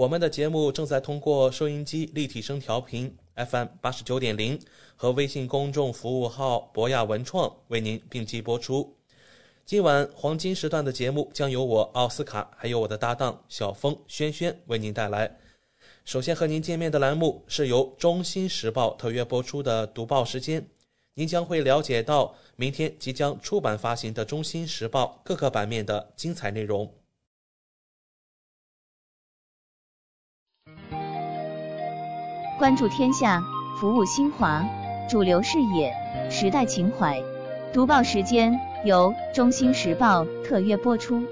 我们的节目正在通过收音机立体声调频 FM 八十九点零和微信公众服务号博雅文创为您并机播出。今晚黄金时段的节目将由我奥斯卡还有我的搭档小峰、轩轩为您带来。首先和您见面的栏目是由中新时报特约播出的读报时间，您将会了解到明天即将出版发行的《中新时报》各个版面的精彩内容。关注天下，服务新华，主流视野，时代情怀。读报时间由中新时报特约播出。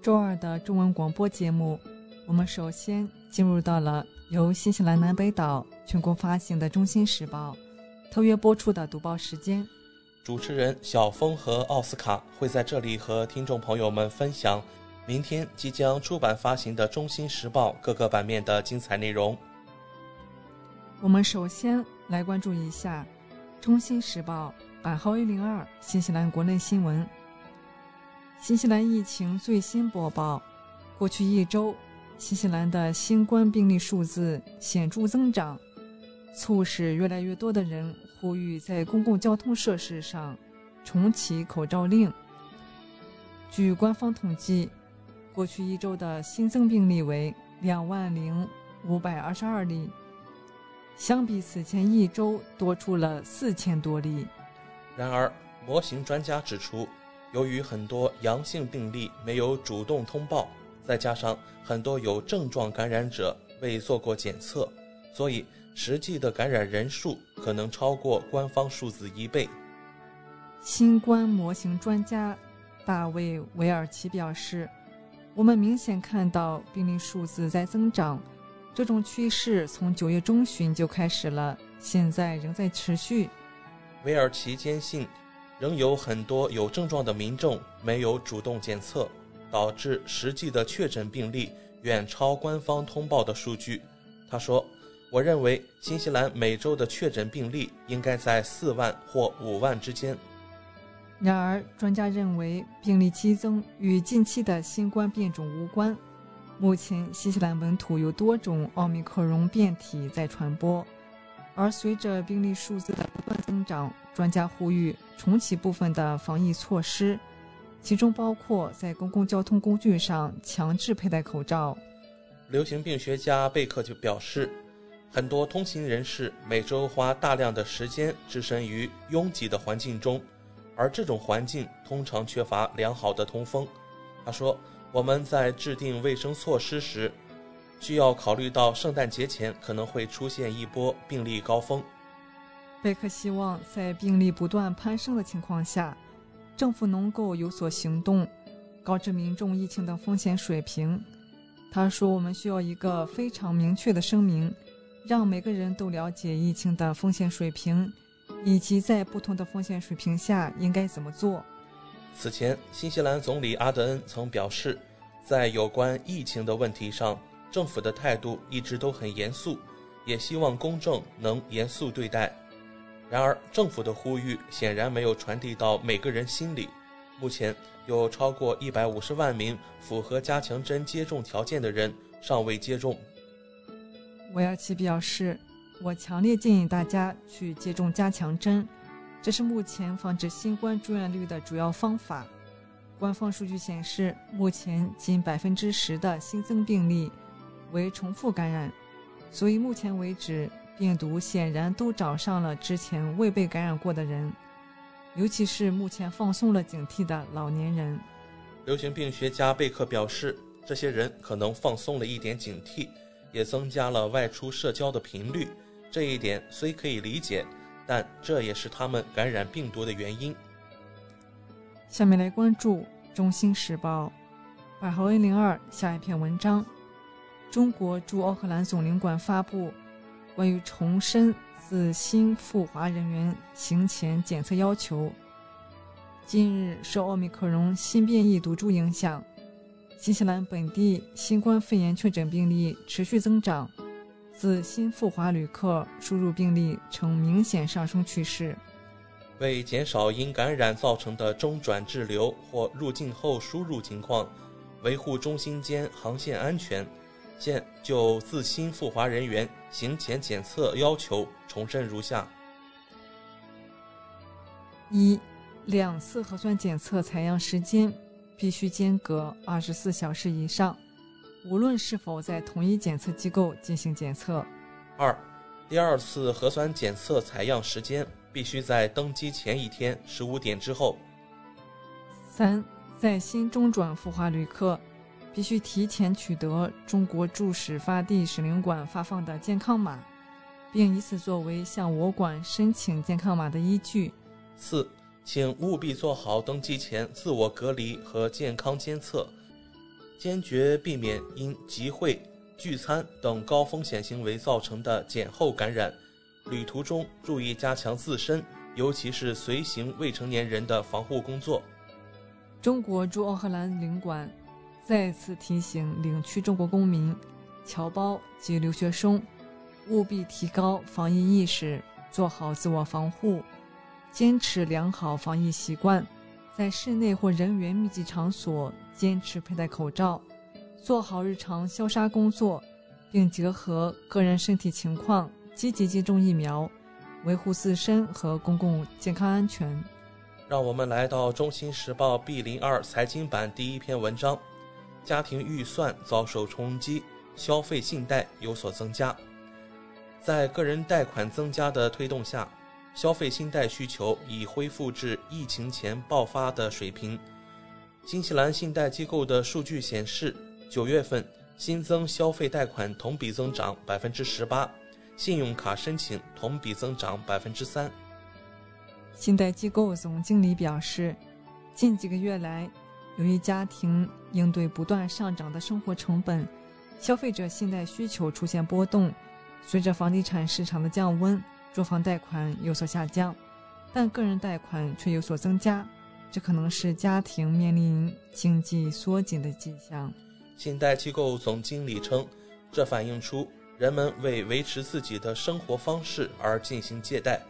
周二的中文广播节目，我们首先进入到了由新西兰南北岛全国发行的《中新时报》特约播出的读报时间。主持人小峰和奥斯卡会在这里和听众朋友们分享明天即将出版发行的《中新时报》各个版面的精彩内容。我们首先来关注一下《中新时报》版号一零二新西兰国内新闻。新西兰疫情最新播报：过去一周，新西兰的新冠病例数字显著增长，促使越来越多的人呼吁在公共交通设施上重启口罩令。据官方统计，过去一周的新增病例为两万零五百二十二例，相比此前一周多出了四千多例。然而，模型专家指出，由于很多阳性病例没有主动通报，再加上很多有症状感染者未做过检测，所以实际的感染人数可能超过官方数字一倍。新冠模型专家大卫·韦尔奇表示：“我们明显看到病例数字在增长，这种趋势从九月中旬就开始了，现在仍在持续。”韦尔奇坚信。仍有很多有症状的民众没有主动检测，导致实际的确诊病例远超官方通报的数据。他说：“我认为新西兰每周的确诊病例应该在四万或五万之间。”然而，专家认为病例激增与近期的新冠变种无关。目前，新西兰本土有多种奥密克戎变体在传播，而随着病例数字的不断增长，专家呼吁重启部分的防疫措施，其中包括在公共交通工具上强制佩戴口罩。流行病学家贝克就表示，很多通勤人士每周花大量的时间置身于拥挤的环境中，而这种环境通常缺乏良好的通风。他说，我们在制定卫生措施时，需要考虑到圣诞节前可能会出现一波病例高峰。贝克希望在病例不断攀升的情况下，政府能够有所行动，告知民众疫情的风险水平。他说：“我们需要一个非常明确的声明，让每个人都了解疫情的风险水平，以及在不同的风险水平下应该怎么做。”此前，新西兰总理阿德恩曾表示，在有关疫情的问题上，政府的态度一直都很严肃，也希望公众能严肃对待。然而，政府的呼吁显然没有传递到每个人心里。目前有超过一百五十万名符合加强针接种条件的人尚未接种。韦尔奇表示：“我强烈建议大家去接种加强针，这是目前防止新冠住院率的主要方法。”官方数据显示，目前仅百分之十的新增病例为重复感染。所以目前为止，病毒显然都找上了之前未被感染过的人，尤其是目前放松了警惕的老年人。流行病学家贝克表示，这些人可能放松了一点警惕，也增加了外出社交的频率。这一点虽可以理解，但这也是他们感染病毒的原因。下面来关注《中新时报》百号 A 零二下一篇文章。中国驻奥克兰总领馆发布关于重申自新赴华人员行前检测要求。近日，受奥密克戎新变异毒株影响，新西兰本地新冠肺炎确诊病例持续增长，自新赴华旅客输入病例呈明显上升趋势。为减少因感染造成的中转滞留或入境后输入情况，维护中心间航线安全。现就自新赴华人员行前检测要求重申如下：一、两次核酸检测采样时间必须间隔二十四小时以上，无论是否在同一检测机构进行检测；二、第二次核酸检测采样时间必须在登机前一天十五点之后；三、在新中转赴华旅客。必须提前取得中国驻始发地使领馆发放的健康码，并以此作为向我馆申请健康码的依据。四，请务必做好登机前自我隔离和健康监测，坚决避免因集会、聚餐等高风险行为造成的检后感染。旅途中注意加强自身，尤其是随行未成年人的防护工作。中国驻奥克兰领馆。再次提醒领区中国公民、侨胞及留学生，务必提高防疫意识，做好自我防护，坚持良好防疫习惯，在室内或人员密集场所坚持佩戴口罩，做好日常消杀工作，并结合个人身体情况积极接种疫苗，维护自身和公共健康安全。让我们来到《中新时报》B 零二财经版第一篇文章。家庭预算遭受冲击，消费信贷有所增加。在个人贷款增加的推动下，消费信贷需求已恢复至疫情前爆发的水平。新西兰信贷机构的数据显示，九月份新增消费贷款同比增长百分之十八，信用卡申请同比增长百分之三。信贷机构总经理表示，近几个月来。由于家庭应对不断上涨的生活成本，消费者信贷需求出现波动。随着房地产市场的降温，住房贷款有所下降，但个人贷款却有所增加，这可能是家庭面临经济缩紧的迹象。信贷机构总经理称，这反映出人们为维持自己的生活方式而进行借贷。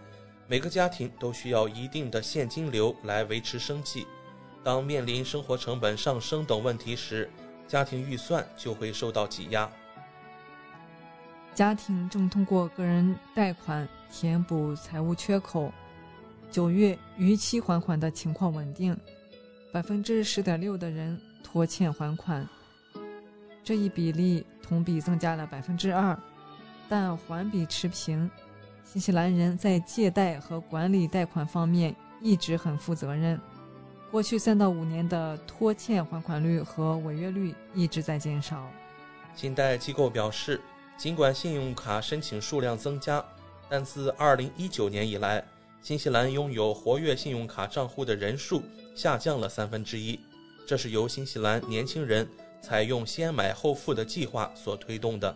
每个家庭都需要一定的现金流来维持生计。当面临生活成本上升等问题时，家庭预算就会受到挤压。家庭正通过个人贷款填补财务缺口。九月逾期还款的情况稳定，百分之十点六的人拖欠还款，这一比例同比增加了百分之二，但环比持平。新西兰人在借贷和管理贷款方面一直很负责任。过去三到五年的拖欠还款率和违约率一直在减少。信贷机构表示，尽管信用卡申请数量增加，但自2019年以来，新西兰拥有活跃信用卡账户的人数下降了三分之一。这是由新西兰年轻人采用先买后付的计划所推动的。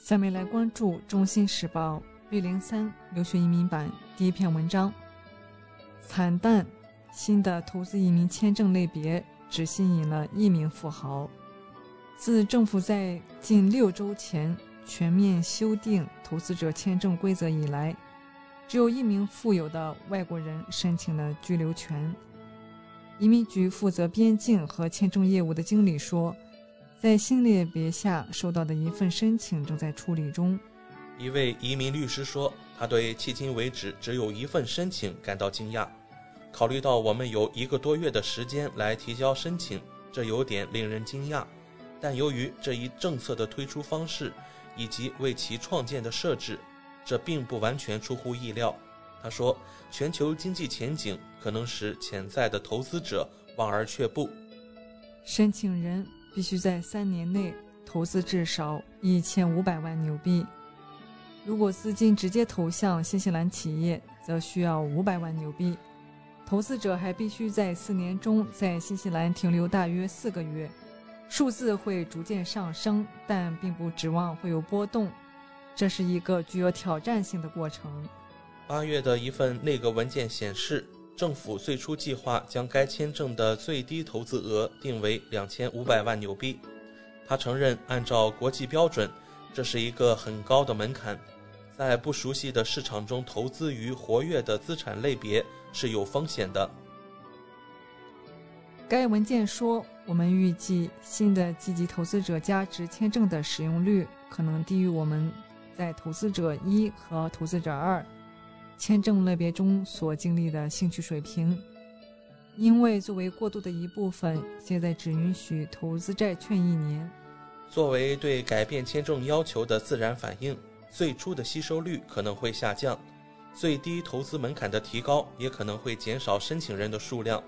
下面来关注《中新时报》B 零三留学移民版第一篇文章：惨淡。新的投资移民签证类别只吸引了一名富豪。自政府在近六周前全面修订投资者签证规则以来，只有一名富有的外国人申请了居留权。移民局负责边境和签证业务的经理说，在新类别下收到的一份申请正在处理中。一位移民律师说，他对迄今为止只有一份申请感到惊讶。考虑到我们有一个多月的时间来提交申请，这有点令人惊讶。但由于这一政策的推出方式以及为其创建的设置，这并不完全出乎意料。他说，全球经济前景可能使潜在的投资者望而却步。申请人必须在三年内投资至少一千五百万纽币。如果资金直接投向新西兰企业，则需要五百万纽币。投资者还必须在四年中在新西兰停留大约四个月。数字会逐渐上升，但并不指望会有波动。这是一个具有挑战性的过程。八月的一份内阁文件显示，政府最初计划将该签证的最低投资额定为两千五百万纽币。他承认，按照国际标准，这是一个很高的门槛。在不熟悉的市场中投资于活跃的资产类别是有风险的。该文件说，我们预计新的积极投资者价值签证的使用率可能低于我们在投资者一和投资者二 签证类别中所经历的兴趣水平，因为作为过渡的一部分，现在只允许投资债券一年。作为对改变签证要求的自然反应，最初的吸收率可能会下降，最低投资门槛的提高也可能会减少申请人的数量。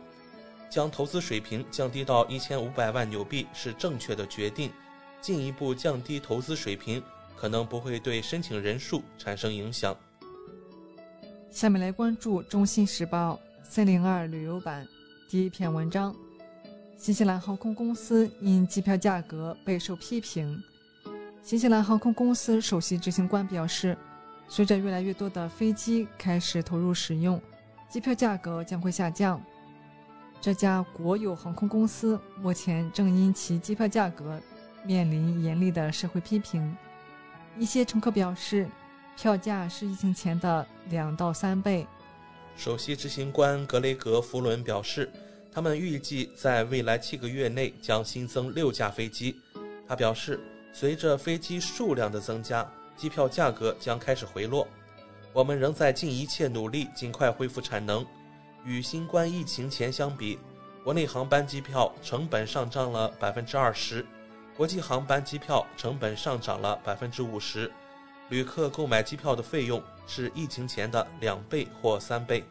将投资水平降低到一千五百万纽币是正确的决定。进一步降低投资水平可能不会对申请人数产生影响。下面来关注《中新时报》三零二旅游版第一篇文章：新西兰航空公司因机票价格备受批评。新西兰航空公司首席执行官表示，随着越来越多的飞机开始投入使用，机票价格将会下降。这家国有航空公司目前正因其机票价格面临严厉的社会批评。一些乘客表示，票价是疫情前的两到三倍。首席执行官格雷格·弗伦表示，他们预计在未来七个月内将新增六架飞机。他表示，随着飞机数量的增加，机票价格将开始回落。我们仍在尽一切努力尽快恢复产能。与新冠疫情前相比，国内航班机票成本上涨了百分之二十，国际航班机票成本上涨了百分之五十，旅客购买机票的费用是疫情前的两倍或三倍。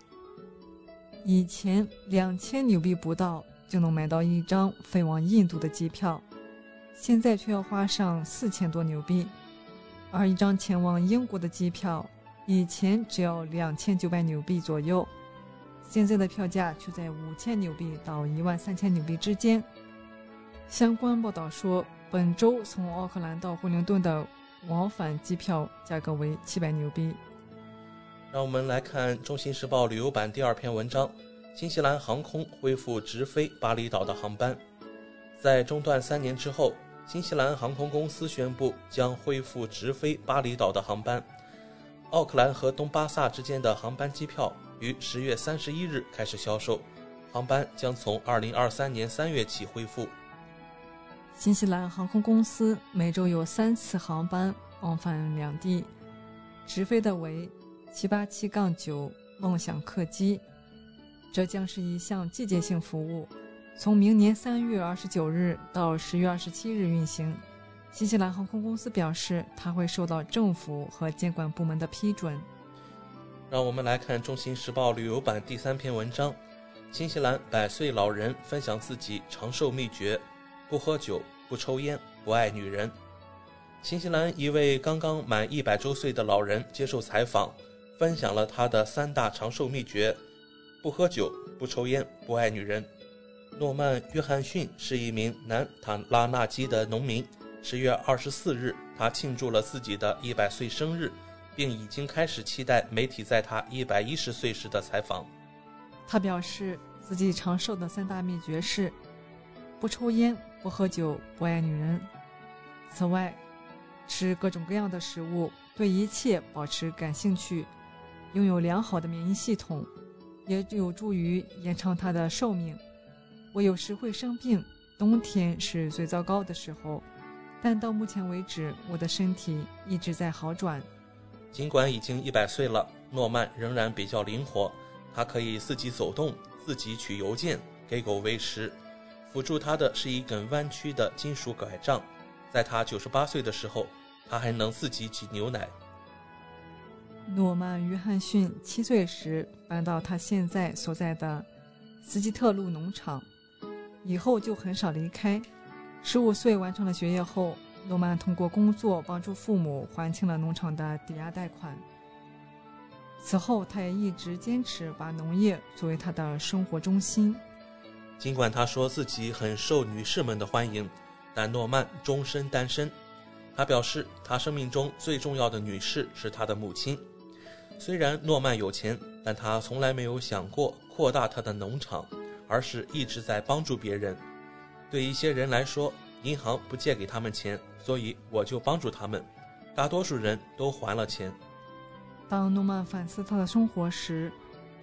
以前两千纽币不到就能买到一张飞往印度的机票，现在却要花上四千多纽币，而一张前往英国的机票以前只要两千九百纽币左右。现在的票价却在五千纽币到一万三千纽币之间。相关报道说，本周从奥克兰到惠灵顿的往返机票价格为七百纽币。让我们来看《中新时报》旅游版第二篇文章：新西兰航空恢复直飞巴厘岛的航班。在中断三年之后，新西兰航空公司宣布将恢复直飞巴厘岛的航班。奥克兰和东巴萨之间的航班机票。于十月三十一日开始销售，航班将从二零二三年三月起恢复。新西兰航空公司每周有三次航班往返两地，直飞的为七八七杠九梦想客机。这将是一项季节性服务，从明年三月二十九日到十月二十七日运行。新西兰航空公司表示，它会受到政府和监管部门的批准。让我们来看《中新时报》旅游版第三篇文章：新西兰百岁老人分享自己长寿秘诀，不喝酒，不抽烟，不爱女人。新西兰一位刚刚满一百周岁的老人接受采访，分享了他的三大长寿秘诀：不喝酒，不抽烟，不爱女人。诺曼·约翰逊是一名南塔拉纳基的农民。十月二十四日，他庆祝了自己的一百岁生日。并已经开始期待媒体在他一百一十岁时的采访。他表示，自己长寿的三大秘诀是：不抽烟、不喝酒、不爱女人。此外，吃各种各样的食物，对一切保持感兴趣，拥有良好的免疫系统，也有助于延长他的寿命。我有时会生病，冬天是最糟糕的时候，但到目前为止，我的身体一直在好转。尽管已经一百岁了，诺曼仍然比较灵活。他可以自己走动，自己取邮件，给狗喂食。辅助他的是一根弯曲的金属拐杖。在他九十八岁的时候，他还能自己挤牛奶。诺曼·约翰逊七岁时搬到他现在所在的斯基特路农场，以后就很少离开。十五岁完成了学业后，诺曼通过工作帮助父母还清了农场的抵押贷款。此后，他也一直坚持把农业作为他的生活中心。尽管他说自己很受女士们的欢迎，但诺曼终身单身。他表示，他生命中最重要的女士是他的母亲。虽然诺曼有钱，但他从来没有想过扩大他的农场，而是一直在帮助别人。对一些人来说，银行不借给他们钱，所以我就帮助他们。大多数人都还了钱。当诺曼反思他的生活时，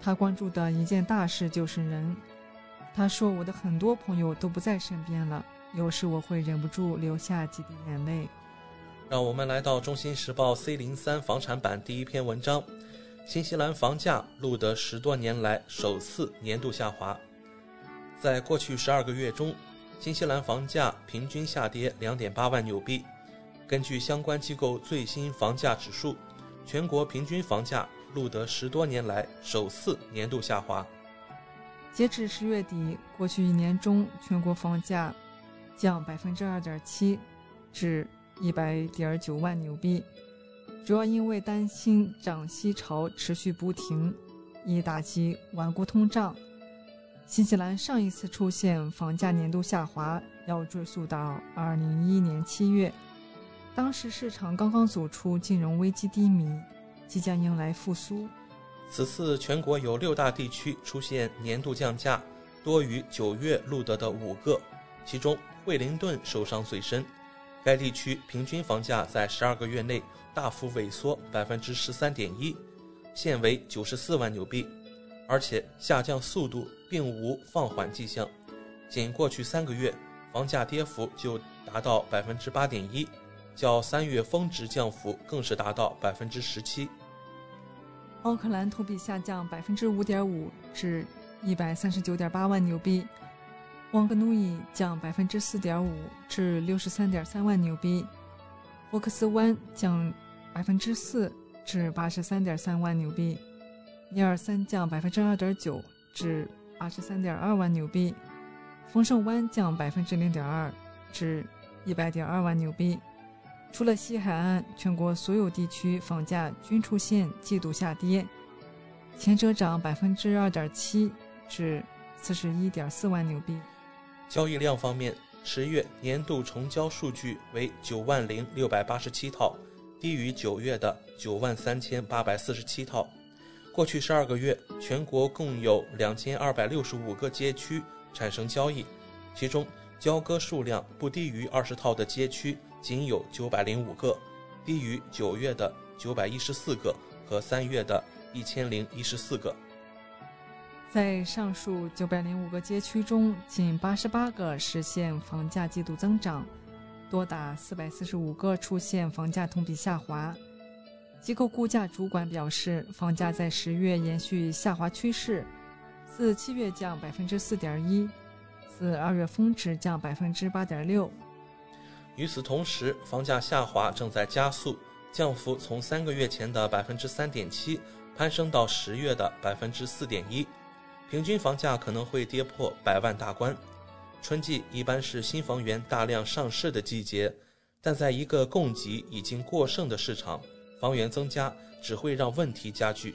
他关注的一件大事就是人。他说：“我的很多朋友都不在身边了，有时我会忍不住流下几滴眼泪。”让我们来到《中新时报》C 零三房产版第一篇文章：新西兰房价录得十多年来首次年度下滑。在过去十二个月中，新西兰房价平均下跌两点八万纽币。根据相关机构最新房价指数，全国平均房价录得十多年来首次年度下滑。截至十月底，过去一年中全国房价降百分之二点七，至一百点九万纽币，主要因为担心涨息潮持续不停，以打击顽固通胀。新西兰上一次出现房价年度下滑，要追溯到二零一一年七月，当时市场刚刚走出金融危机低迷，即将迎来复苏。此次全国有六大地区出现年度降价，多于九月录得的五个，其中惠灵顿受伤最深，该地区平均房价在十二个月内大幅萎缩百分之十三点一，现为九十四万纽币。而且下降速度并无放缓迹象，仅过去三个月，房价跌幅就达到百分之八点一，较三月峰值降幅更是达到百分之十七。奥克兰同比下降百分之五点五至一百三十九点八万纽币，旺格努伊降百分之四点五至六十三点三万纽币，霍克斯湾降百分之四至八十三点三万纽币。尼尔森降百分之二点九至二十三点二万纽币，丰盛湾降百分之零点二至一百点二万纽币。除了西海岸，全国所有地区房价均出现季度下跌，前者涨百分之二点七至四十一点四万纽币。交易量方面，十月年度成交数据为九万零六百八十七套，低于九月的九万三千八百四十七套。过去十二个月，全国共有两千二百六十五个街区产生交易，其中交割数量不低于二十套的街区仅有九百零五个，低于九月的九百一十四个和三月的一千零一十四个。在上述九百零五个街区中，仅八十八个实现房价季度增长，多达四百四十五个出现房价同比下滑。机构估价主管表示，房价在十月延续下滑趋势，自七月降百分之四点一，自二月峰值降百分之八点六。与此同时，房价下滑正在加速，降幅从三个月前的百分之三点七攀升到十月的百分之四点一，平均房价可能会跌破百万大关。春季一般是新房源大量上市的季节，但在一个供给已经过剩的市场。房源增加只会让问题加剧，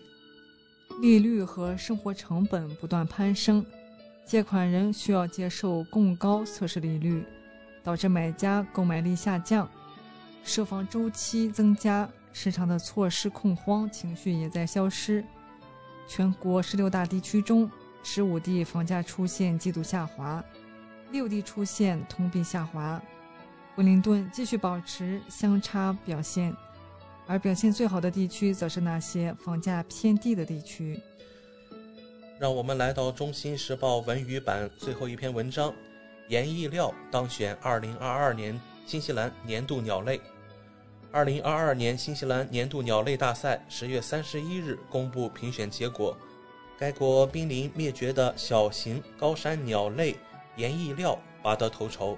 利率和生活成本不断攀升，借款人需要接受更高测试利率，导致买家购买力下降，售房周期增加，市场的措施恐慌情绪也在消失。全国十六大地区中，十五地房价出现季度下滑，六地出现同比下滑，惠灵顿继续保持相差表现。而表现最好的地区，则是那些房价偏低的地区。让我们来到《中新时报》文娱版最后一篇文章：盐意料当选2022年新西兰年度鸟类。2022年新西兰年度鸟类大赛十月三十一日公布评选结果，该国濒临灭绝的小型高山鸟类盐意料拔得头筹。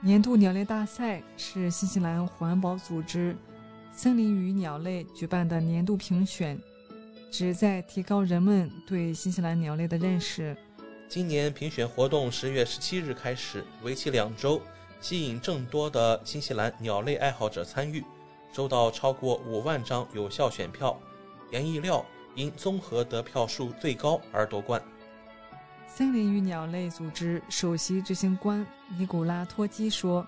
年度鸟类大赛是新西兰环保组织森林与鸟类举办的年度评选，旨在提高人们对新西兰鸟类的认识。今年评选活动十月十七日开始，为期两周，吸引众多的新西兰鸟类爱好者参与，收到超过五万张有效选票。严意料因综合得票数最高而夺冠。森林与鸟类组织首席执行官尼古拉托基说：“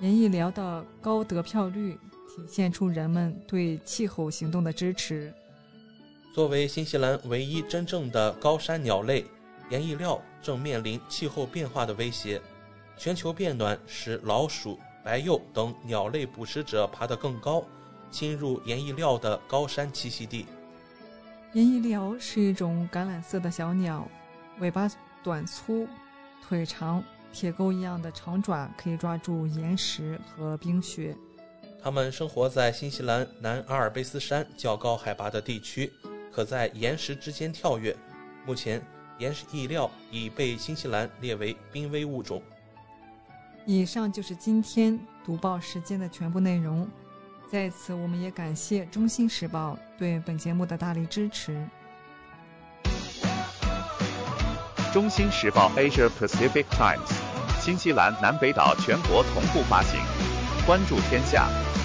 严意聊的高得票率体现出人们对气候行动的支持。作为新西兰唯一真正的高山鸟类。”盐意料正面临气候变化的威胁，全球变暖使老鼠、白鼬等鸟类捕食者爬得更高，侵入盐意料的高山栖息地。盐意料是一种橄榄色的小鸟，尾巴短粗，腿长，铁钩一样的长爪可以抓住岩石和冰雪。它们生活在新西兰南阿尔卑斯山较高海拔的地区，可在岩石之间跳跃。目前。岩石意料已被新西兰列为濒危物种。以上就是今天读报时间的全部内容。在此，我们也感谢《中新时报》对本节目的大力支持。《中新时报 Asia Pacific Times》，新西兰南北岛全国同步发行。关注天下，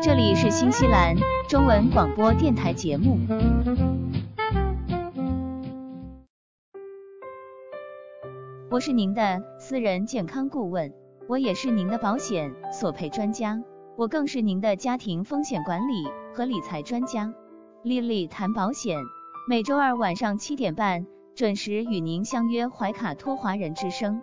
这里是新西兰中文广播电台节目。我是您的私人健康顾问，我也是您的保险索赔专家，我更是您的家庭风险管理和理财专家。丽丽谈保险，每周二晚上七点半准时与您相约怀卡托华人之声。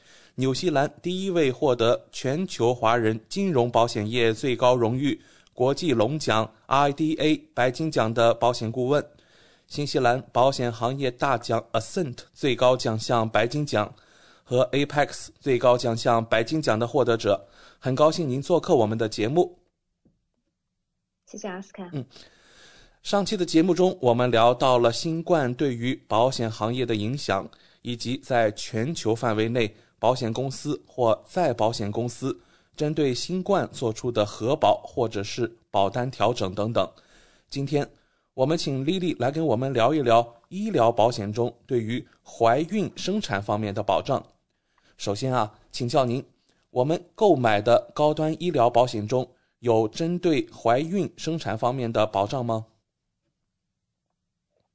纽西兰第一位获得全球华人金融保险业最高荣誉。国际龙奖 IDA 白金奖的保险顾问，新西兰保险行业大奖 Ascent 最高奖项白金奖和 Apex 最高奖项白金奖的获得者，很高兴您做客我们的节目。谢谢阿斯卡。嗯，上期的节目中，我们聊到了新冠对于保险行业的影响，以及在全球范围内保险公司或再保险公司。针对新冠做出的核保或者是保单调整等等，今天我们请丽丽来跟我们聊一聊医疗保险中对于怀孕生产方面的保障。首先啊，请教您，我们购买的高端医疗保险中有针对怀孕生产方面的保障吗？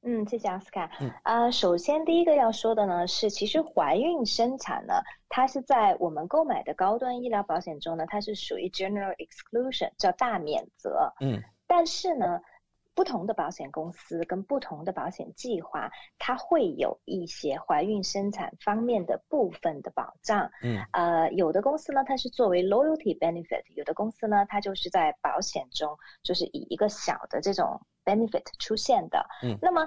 嗯，谢谢奥斯卡。嗯啊，首先第一个要说的呢是，其实怀孕生产呢，它是在我们购买的高端医疗保险中呢，它是属于 general exclusion，叫大免责。嗯，但是呢，不同的保险公司跟不同的保险计划，它会有一些怀孕生产方面的部分的保障。嗯，呃，有的公司呢，它是作为 loyalty benefit；有的公司呢，它就是在保险中，就是以一个小的这种。Benefit 出现的，嗯，那么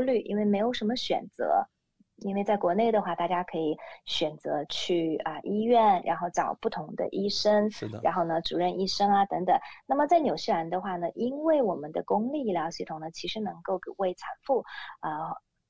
虑，因为没有什么选择，因为在国内的话，大家可以选择去啊医院，然后找不同的医生，是的，然后呢主任医生啊等等。那么在纽西兰的话呢，因为我们的公立医疗系统呢，其实能够为产妇啊。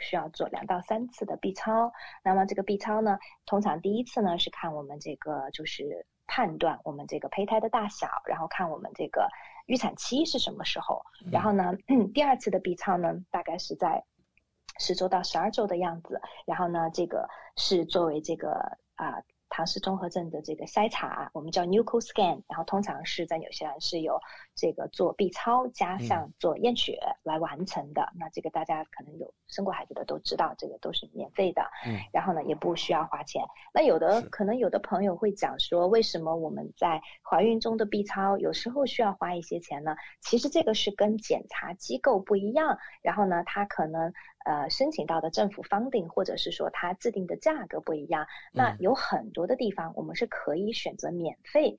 需要做两到三次的 B 超，那么这个 B 超呢，通常第一次呢是看我们这个就是判断我们这个胚胎的大小，然后看我们这个预产期是什么时候，然后呢，第二次的 B 超呢大概是在十周到十二周的样子，然后呢，这个是作为这个啊。唐氏综合症的这个筛查，我们叫 Nuco Scan，然后通常是在纽西兰是有这个做 B 超加上做验血来完成的。那这个大家可能有生过孩子的都知道，这个都是免费的。嗯，然后呢也不需要花钱。那有的可能有的朋友会讲说，为什么我们在怀孕中的 B 超有时候需要花一些钱呢？其实这个是跟检查机构不一样，然后呢，它可能。呃，申请到的政府 funding，或者是说它制定的价格不一样，那有很多的地方我们是可以选择免费。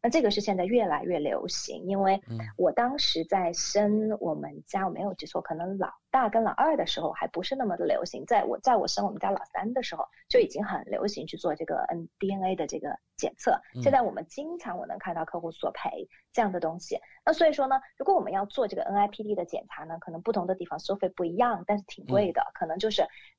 那这个是现在越来越流行，因为嗯我当时在生我们家，我没有记错，可能老大跟老二的时候还不是那么的流行，在我在我生我们家老三的时候就已经很流行去做这个 N DNA 的这个检测。嗯现在我们经常我能看到客户索赔这样的东西。那所以说呢，如果我们要做这个 NIPD 的检查呢，可能不同的地方收费不一样，但是挺贵的，可能就是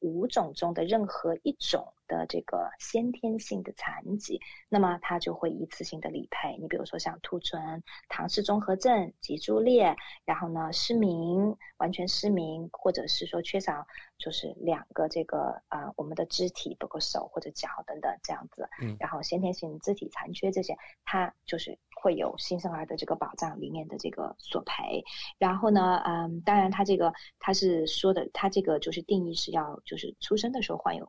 五种中的任何一种。的这个先天性的残疾，那么它就会一次性的理赔。你比如说像兔唇、唐氏综合症、脊柱裂，然后呢失明、完全失明，或者是说缺少就是两个这个啊我们的肢体，包括手或者脚等等这样子。嗯。然后先天性肢体残缺这些，它就是会有新生儿的这个保障里面的这个索赔。然后呢，嗯，当然他这个他是说的，他这个就是定义是要就是出生的时候患有。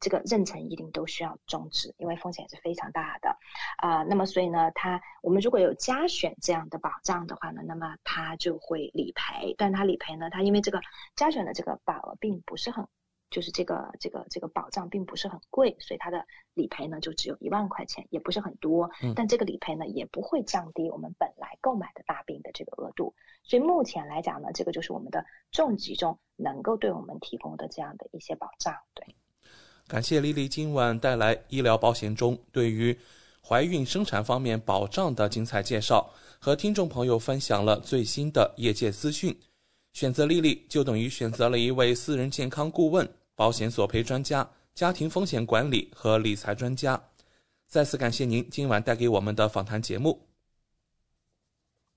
这个妊娠一定都需要终止，因为风险是非常大的，啊，那么所以呢，它我们如果有加选这样的保障的话呢，那么它就会理赔，但它理赔呢，它因为这个加选的这个保额并不是很，就是这个这个这个保障并不是很贵，所以它的理赔呢就只有一万块钱，也不是很多，但这个理赔呢也不会降低我们本来购买的大病的这个额度，所以目前来讲呢，这个就是我们的重疾中能够对我们提供的这样的一些保障，对。感谢丽丽今晚带来医疗保险中对于怀孕生产方面保障的精彩介绍，和听众朋友分享了最新的业界资讯。选择丽丽就等于选择了一位私人健康顾问、保险索赔专家、家庭风险管理和理财专家。再次感谢您今晚带给我们的访谈节目。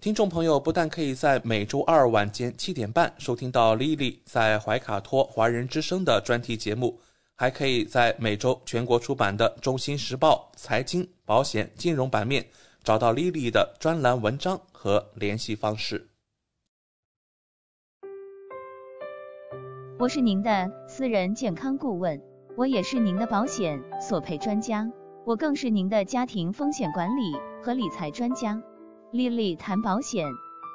听众朋友不但可以在每周二晚间七点半收听到 Lily 在怀卡托华人之声的专题节目，还可以在每周全国出版的《中心时报》财经、保险、金融版面找到 Lily 的专栏文章和联系方式。我是您的私人健康顾问，我也是您的保险索赔专家，我更是您的家庭风险管理和理财专家。丽丽谈保险，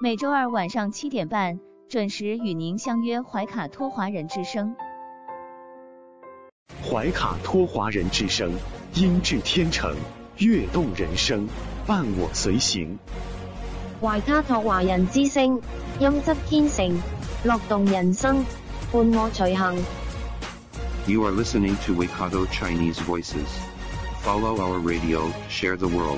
每周二晚上七点半准时与您相约怀卡托华人之声。怀卡托华人之声，音质天成，悦动人生，伴我随行。怀卡托华人之声，音质天成，乐动人生，伴我随行。You are listening to Waikato Chinese Voices. Follow our radio, share the world.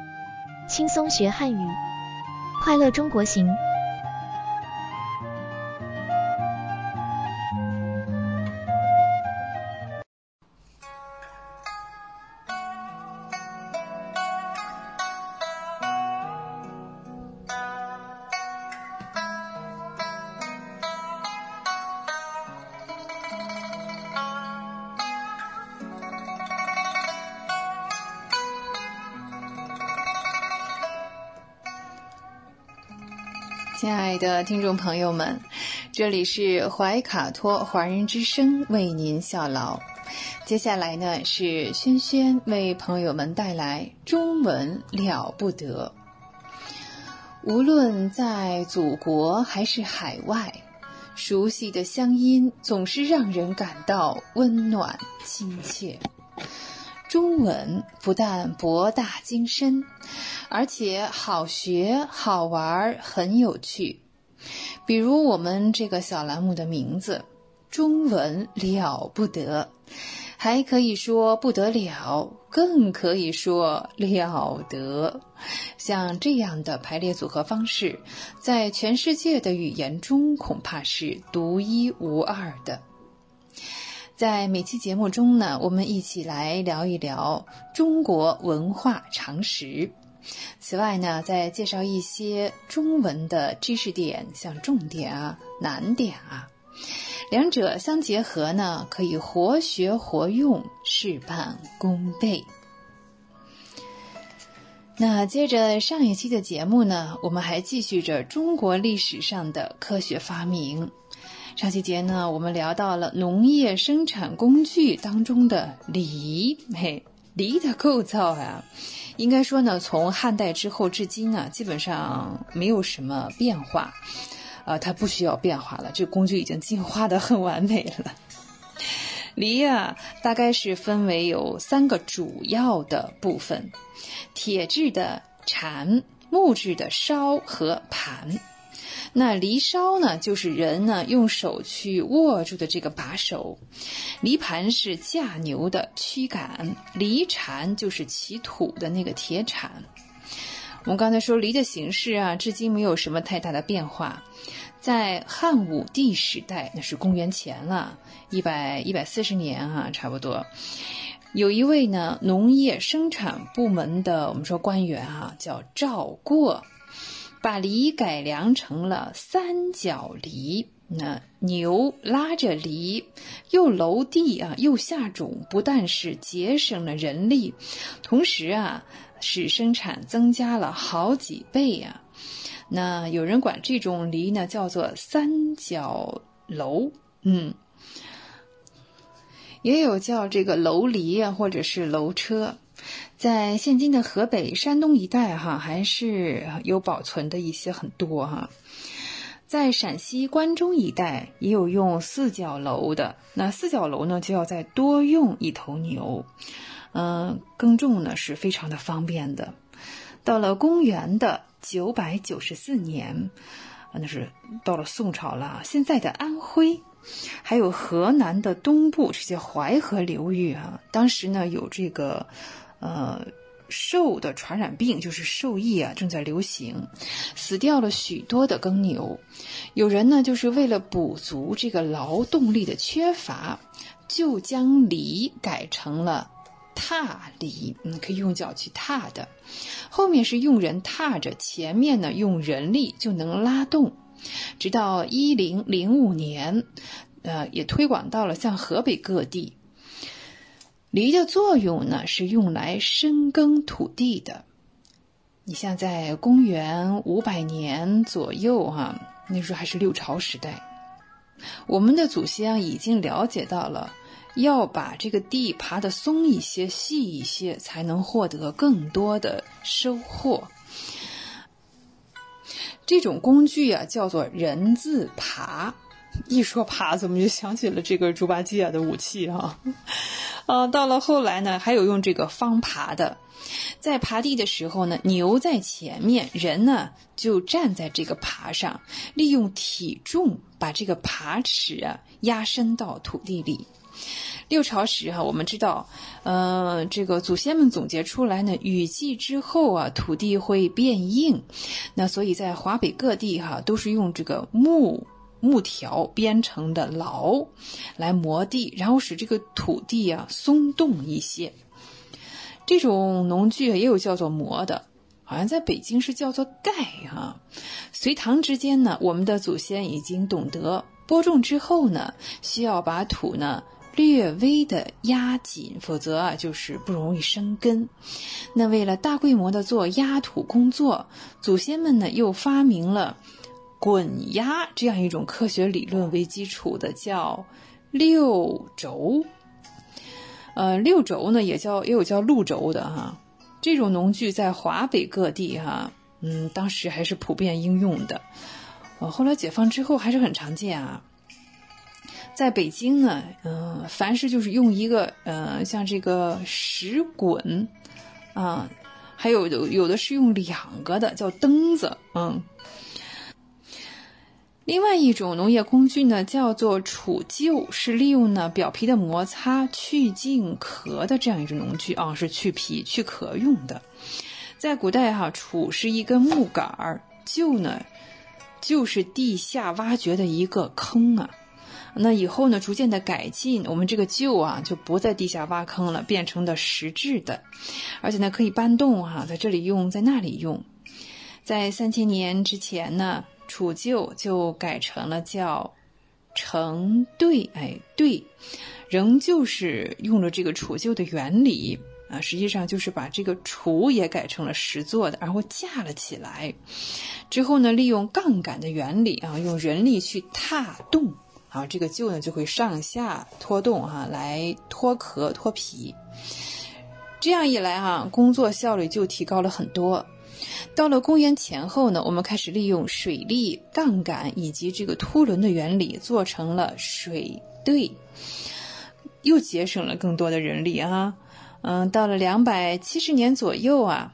轻松学汉语，快乐中国行。亲爱的听众朋友们，这里是怀卡托华人之声为您效劳。接下来呢是轩轩为朋友们带来中文了不得。无论在祖国还是海外，熟悉的乡音总是让人感到温暖亲切。中文不但博大精深。而且好学、好玩、很有趣。比如我们这个小栏目的名字“中文了不得”，还可以说不得了，更可以说了得。像这样的排列组合方式，在全世界的语言中恐怕是独一无二的。在每期节目中呢，我们一起来聊一聊中国文化常识。此外呢，再介绍一些中文的知识点，像重点啊、难点啊。两者相结合呢，可以活学活用，事半功倍。那接着上一期的节目呢，我们还继续着中国历史上的科学发明。上期节呢，我们聊到了农业生产工具当中的犁，嘿，犁的构造啊，应该说呢，从汉代之后至今呢，基本上没有什么变化，啊，它不需要变化了，这工具已经进化的很完美了。犁啊，大概是分为有三个主要的部分：铁制的铲、木质的梢和盘。那犁梢呢，就是人呢用手去握住的这个把手；犁盘是架牛的驱赶；犁铲就是起土的那个铁铲。我们刚才说犁的形式啊，至今没有什么太大的变化。在汉武帝时代，那是公元前了，一百一百四十年啊，差不多。有一位呢，农业生产部门的我们说官员啊，叫赵过，把犁改良成了三角犁。那牛拉着犁，又犁地啊，又下种，不但是节省了人力，同时啊，使生产增加了好几倍呀。那有人管这种犁呢叫做三角楼，嗯，也有叫这个楼犁啊，或者是楼车，在现今的河北、山东一带哈，还是有保存的一些很多哈。在陕西关中一带也有用四角楼的，那四角楼呢就要再多用一头牛，嗯，耕种呢是非常的方便的。到了公元的。九百九十四年，那是到了宋朝了。现在的安徽，还有河南的东部这些淮河流域啊，当时呢有这个，呃，兽的传染病，就是兽疫啊，正在流行，死掉了许多的耕牛。有人呢，就是为了补足这个劳动力的缺乏，就将犁改成了。踏犁，嗯，可以用脚去踏的，后面是用人踏着，前面呢用人力就能拉动。直到一零零五年，呃，也推广到了像河北各地。犁的作用呢是用来深耕土地的。你像在公元五百年左右，哈，那时候还是六朝时代，我们的祖先已经了解到了。要把这个地爬得松一些、细一些，才能获得更多的收获。这种工具啊，叫做人字耙。一说耙，怎么就想起了这个猪八戒的武器啊？啊，到了后来呢，还有用这个方耙的，在耙地的时候呢，牛在前面，人呢就站在这个耙上，利用体重把这个耙齿啊压深到土地里。六朝时哈，我们知道，呃，这个祖先们总结出来呢，雨季之后啊，土地会变硬，那所以在华北各地哈，都是用这个木木条编成的牢来磨地，然后使这个土地啊松动一些。这种农具也有叫做磨的，好像在北京是叫做盖哈。隋唐之间呢，我们的祖先已经懂得播种之后呢，需要把土呢。略微的压紧，否则啊就是不容易生根。那为了大规模的做压土工作，祖先们呢又发明了滚压这样一种科学理论为基础的叫六轴。呃，六轴呢也叫也有叫路轴的哈。这种农具在华北各地哈，嗯，当时还是普遍应用的。呃，后来解放之后还是很常见啊。在北京呢，嗯，凡是就是用一个，呃，像这个石滚，啊，还有有有的是用两个的，叫蹬子，嗯。另外一种农业工具呢，叫做杵臼，是利用呢表皮的摩擦去茎壳的这样一种农具啊，是去皮去壳用的。在古代哈，杵是一根木杆儿，臼呢，就是地下挖掘的一个坑啊。那以后呢，逐渐的改进，我们这个臼啊就不在地下挖坑了，变成的实质的，而且呢可以搬动哈，在这里用，在那里用。在三千年之前呢，杵臼就改成了叫成对，哎，对，仍旧是用了这个杵臼的原理啊，实际上就是把这个杵也改成了石做的，然后架了起来。之后呢，利用杠杆的原理啊，用人力去踏动啊，这个臼呢就会上下拖动啊，来脱壳脱皮。这样一来哈，工作效率就提高了很多。到了公元前后呢，我们开始利用水力、杠杆以及这个凸轮的原理，做成了水队，又节省了更多的人力啊。嗯，到了两百七十年左右啊，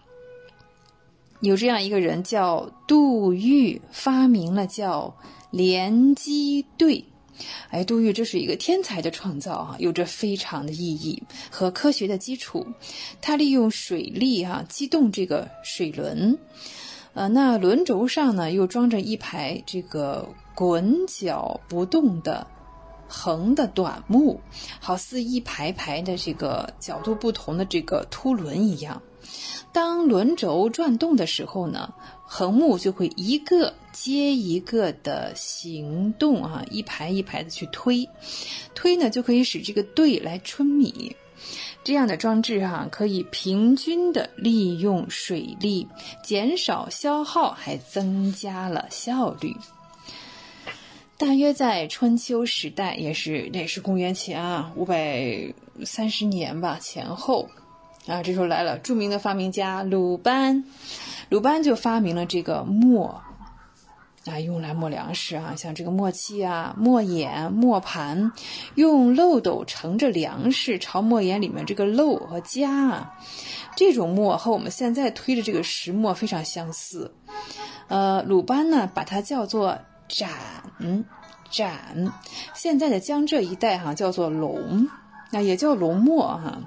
有这样一个人叫杜预，发明了叫连击队。哎，杜预这是一个天才的创造啊，有着非常的意义和科学的基础。他利用水力啊，机动这个水轮，呃，那轮轴上呢又装着一排这个滚脚不动的横的短木，好似一排排的这个角度不同的这个凸轮一样。当轮轴转动的时候呢？横木就会一个接一个的行动啊，一排一排的去推，推呢就可以使这个队来春米。这样的装置哈，可以平均的利用水力，减少消耗，还增加了效率。大约在春秋时代，也是那是公元前啊五百三十年吧前后，啊，这时候来了著名的发明家鲁班。鲁班就发明了这个磨，啊，用来磨粮食啊，像这个磨器啊、磨眼、磨盘，用漏斗盛着粮食朝磨眼里面这个漏和夹啊，这种磨和我们现在推的这个石磨非常相似。呃，鲁班呢把它叫做斩斩，现在的江浙一带哈叫做龙，那也叫龙磨哈。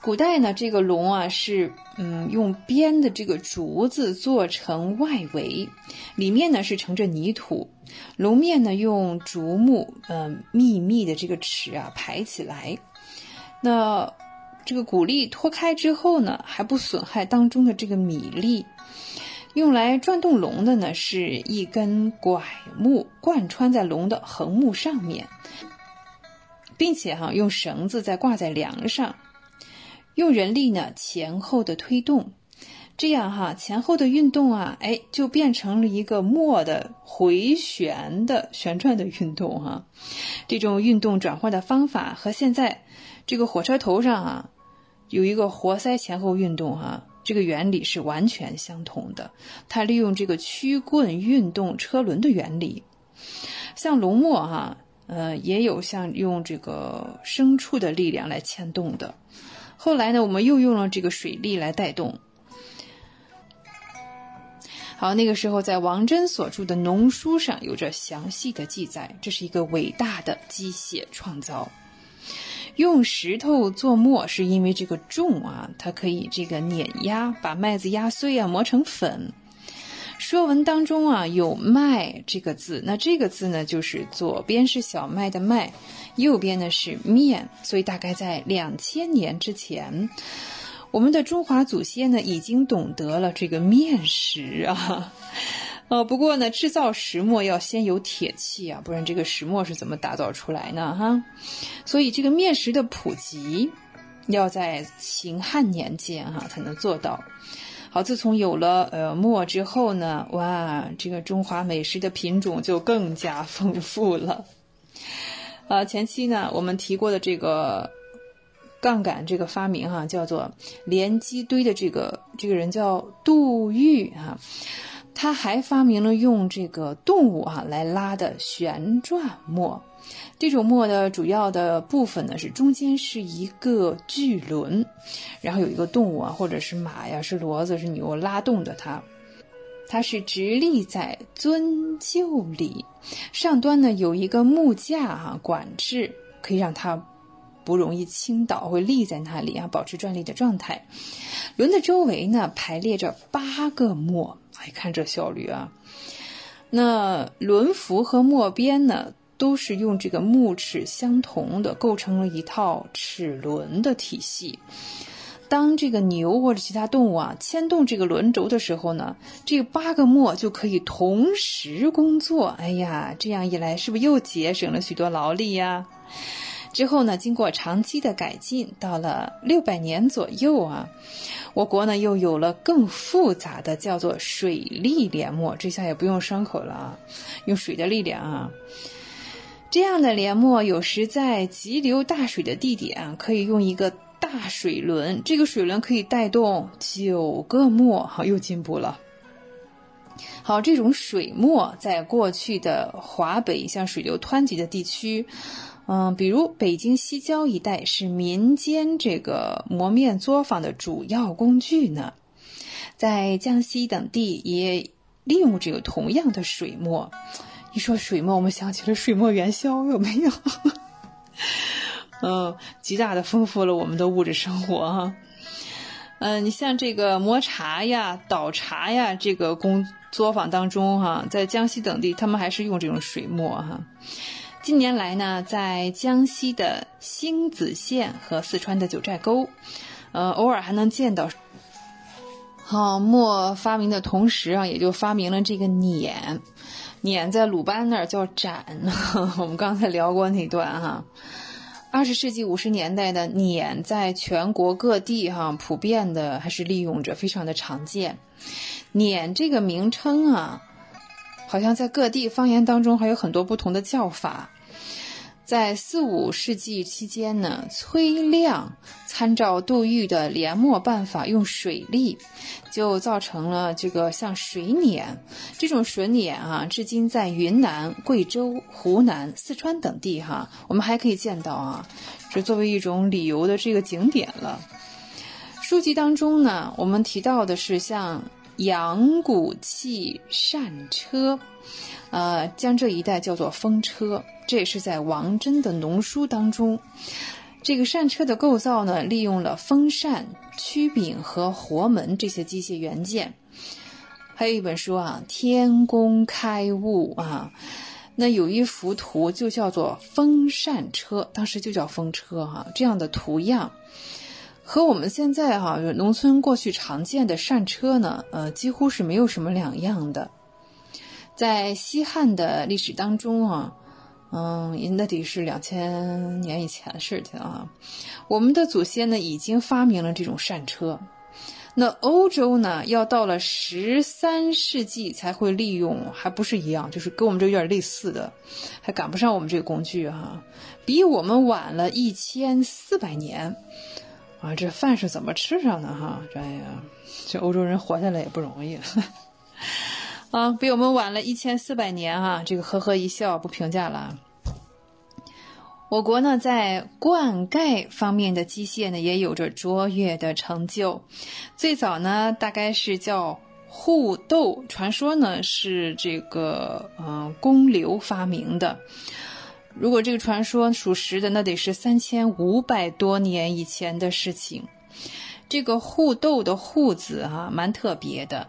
古代呢，这个龙啊是嗯用编的这个竹子做成外围，里面呢是盛着泥土，龙面呢用竹木嗯密密的这个齿啊排起来，那这个谷粒脱开之后呢，还不损害当中的这个米粒。用来转动龙的呢是一根拐木贯穿在龙的横木上面，并且哈用绳子再挂在梁上。用人力呢前后的推动，这样哈前后的运动啊，哎就变成了一个磨的回旋的旋转的运动哈。这种运动转换的方法和现在这个火车头上啊有一个活塞前后运动哈，这个原理是完全相同的。它利用这个曲棍运动车轮的原理，像龙墨哈，呃也有像用这个牲畜的力量来牵动的。后来呢，我们又用了这个水力来带动。好，那个时候在王真所著的农书上有着详细的记载，这是一个伟大的机械创造。用石头做磨，是因为这个重啊，它可以这个碾压，把麦子压碎啊，磨成粉。说文当中啊有“麦”这个字，那这个字呢，就是左边是小麦的“麦”。右边呢是面，所以大概在两千年之前，我们的中华祖先呢已经懂得了这个面食啊。呃，不过呢，制造石磨要先有铁器啊，不然这个石磨是怎么打造出来呢？哈，所以这个面食的普及要在秦汉年间哈才能做到。好，自从有了呃墨之后呢，哇，这个中华美食的品种就更加丰富了。呃，前期呢，我们提过的这个杠杆这个发明哈，叫做连击堆的这个这个人叫杜预啊，他还发明了用这个动物啊来拉的旋转磨。这种磨的主要的部分呢是中间是一个巨轮，然后有一个动物啊，或者是马呀，是骡子，是牛拉动的它。它是直立在尊臼里，上端呢有一个木架啊，管制可以让它不容易倾倒，会立在那里啊，保持站立的状态。轮的周围呢排列着八个磨，哎，看这效率啊！那轮辐和磨边呢，都是用这个木齿相同的，构成了一套齿轮的体系。当这个牛或者其他动物啊牵动这个轮轴的时候呢，这八个磨就可以同时工作。哎呀，这样一来是不是又节省了许多劳力呀？之后呢，经过长期的改进，到了六百年左右啊，我国呢又有了更复杂的叫做水力连磨，这下也不用伤口了啊，用水的力量啊。这样的连磨有时在急流大水的地点可以用一个大水轮，这个水轮可以带动九个磨，好，又进步了。好，这种水磨在过去的华北像水流湍急的地区。嗯，比如北京西郊一带是民间这个磨面作坊的主要工具呢，在江西等地也利用这个同样的水磨。一说水墨，我们想起了水墨元宵，有没有？嗯，极大的丰富了我们的物质生活哈。嗯，你像这个磨茶呀、倒茶呀，这个工作坊当中哈，在江西等地，他们还是用这种水墨哈。近年来呢，在江西的星子县和四川的九寨沟，呃，偶尔还能见到。好，墨发明的同时啊，也就发明了这个碾。碾在鲁班那儿叫斩，我们刚才聊过那段哈。二十世纪五十年代的碾，在全国各地哈普遍的还是利用着，非常的常见。碾这个名称啊，好像在各地方言当中还有很多不同的叫法。在四五世纪期间呢，崔亮参照杜预的连磨办法，用水力，就造成了这个像水碾这种水碾啊，至今在云南、贵州、湖南、四川等地哈，我们还可以见到啊，是作为一种旅游的这个景点了。书籍当中呢，我们提到的是像阳谷气扇车，呃，江浙一带叫做风车。这也是在王真的农书当中，这个扇车的构造呢，利用了风扇、曲柄和活门这些机械元件。还有一本书啊，《天工开物》啊，那有一幅图就叫做风扇车，当时就叫风车哈。这样的图样和我们现在哈农村过去常见的扇车呢，呃，几乎是没有什么两样的。在西汉的历史当中啊。嗯，那得是两千年以前的事情啊。我们的祖先呢，已经发明了这种扇车。那欧洲呢，要到了十三世纪才会利用，还不是一样，就是跟我们这有点类似的，还赶不上我们这个工具哈，比我们晚了一千四百年啊。这饭是怎么吃上的哈？这呀，这欧洲人活下来也不容易。啊，比我们晚了一千四百年哈，这个呵呵一笑不评价了。我国呢，在灌溉方面的机械呢，也有着卓越的成就。最早呢，大概是叫互斗，传说呢是这个嗯公牛发明的。如果这个传说属实的，那得是三千五百多年以前的事情。这个互斗的互字啊，蛮特别的。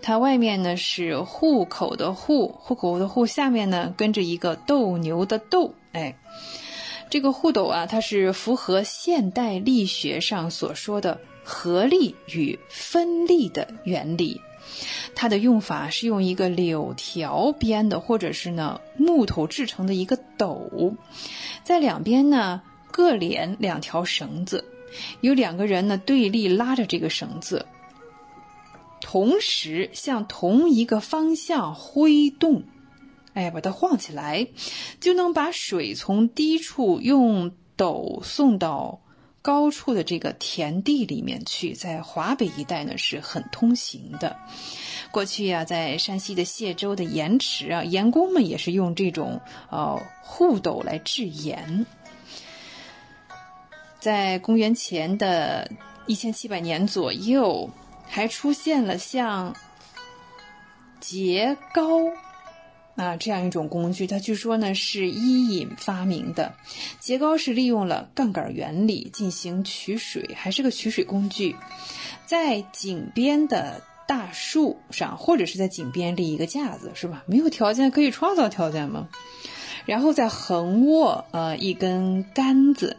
它外面呢是户口的户，户口的户下面呢跟着一个斗牛的斗，哎，这个互斗啊，它是符合现代力学上所说的合力与分力的原理。它的用法是用一个柳条编的，或者是呢木头制成的一个斗，在两边呢各连两条绳子，有两个人呢对立拉着这个绳子。同时向同一个方向挥动，哎，把它晃起来，就能把水从低处用斗送到高处的这个田地里面去。在华北一带呢是很通行的。过去呀，在山西的谢州的盐池啊，盐工们也是用这种呃护斗来制盐。在公元前的一千七百年左右。还出现了像节高啊这样一种工具，它据说呢是伊尹发明的。节高是利用了杠杆原理进行取水，还是个取水工具。在井边的大树上，或者是在井边立一个架子，是吧？没有条件可以创造条件吗？然后再横握呃一根杆子，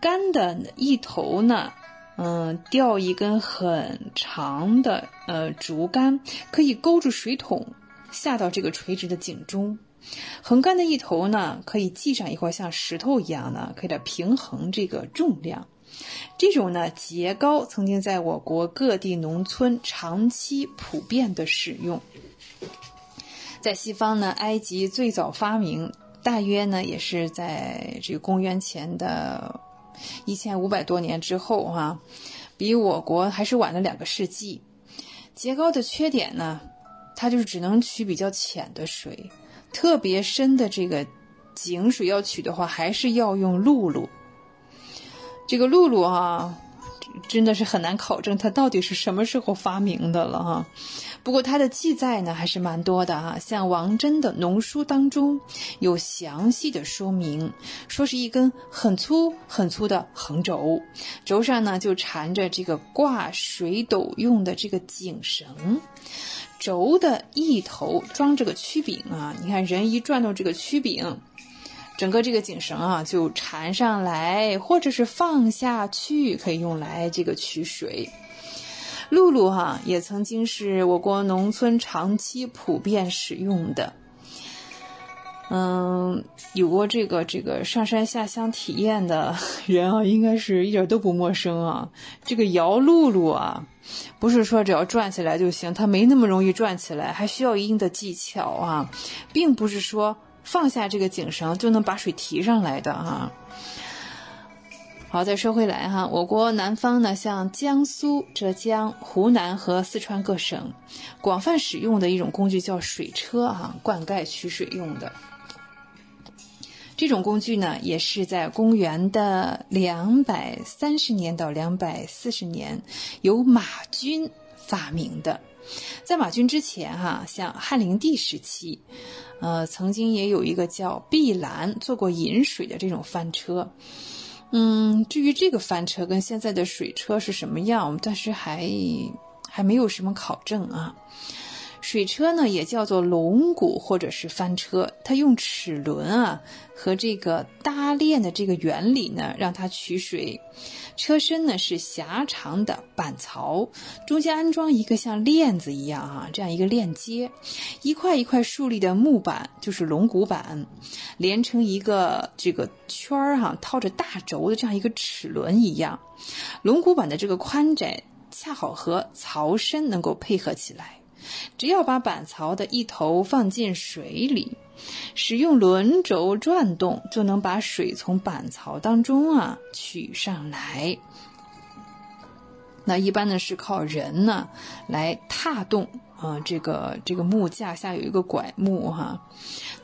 杆的一头呢。嗯，吊一根很长的呃竹竿，可以勾住水桶下到这个垂直的井中。横杆的一头呢，可以系上一块像石头一样的，可以来平衡这个重量。这种呢节高曾经在我国各地农村长期普遍的使用。在西方呢，埃及最早发明，大约呢也是在这个公元前的一千五百多年之后哈，比我国还是晚了两个世纪。桔高的缺点呢，它就是只能取比较浅的水。特别深的这个井水要取的话，还是要用露露。这个辘轳哈，真的是很难考证它到底是什么时候发明的了哈。不过它的记载呢还是蛮多的哈，像王真的农书当中有详细的说明，说是一根很粗很粗的横轴，轴上呢就缠着这个挂水斗用的这个井绳。轴的一头装着个曲柄啊，你看人一转动这个曲柄，整个这个井绳啊就缠上来，或者是放下去，可以用来这个取水。辘轳哈也曾经是我国农村长期普遍使用的。嗯，有过这个这个上山下乡体验的人啊，应该是一点都不陌生啊。这个摇辘轳啊，不是说只要转起来就行，它没那么容易转起来，还需要一定的技巧啊，并不是说放下这个井绳就能把水提上来的啊。好，再说回来哈，我国南方呢，像江苏、浙江、湖南和四川各省，广泛使用的一种工具叫水车啊，灌溉取水用的。这种工具呢，也是在公元的两百三十年到两百四十年，由马钧发明的。在马钧之前，哈，像汉灵帝时期，呃，曾经也有一个叫碧兰做过引水的这种翻车。嗯，至于这个翻车跟现在的水车是什么样，我们暂时还还没有什么考证啊。水车呢，也叫做龙骨或者是翻车，它用齿轮啊和这个搭链的这个原理呢，让它取水。车身呢是狭长的板槽，中间安装一个像链子一样啊这样一个链接，一块一块竖立的木板就是龙骨板，连成一个这个圈儿哈，套着大轴的这样一个齿轮一样。龙骨板的这个宽窄恰好和槽身能够配合起来。只要把板槽的一头放进水里，使用轮轴转动，就能把水从板槽当中啊取上来。那一般呢是靠人呢来踏动啊，这个这个木架下有一个拐木哈，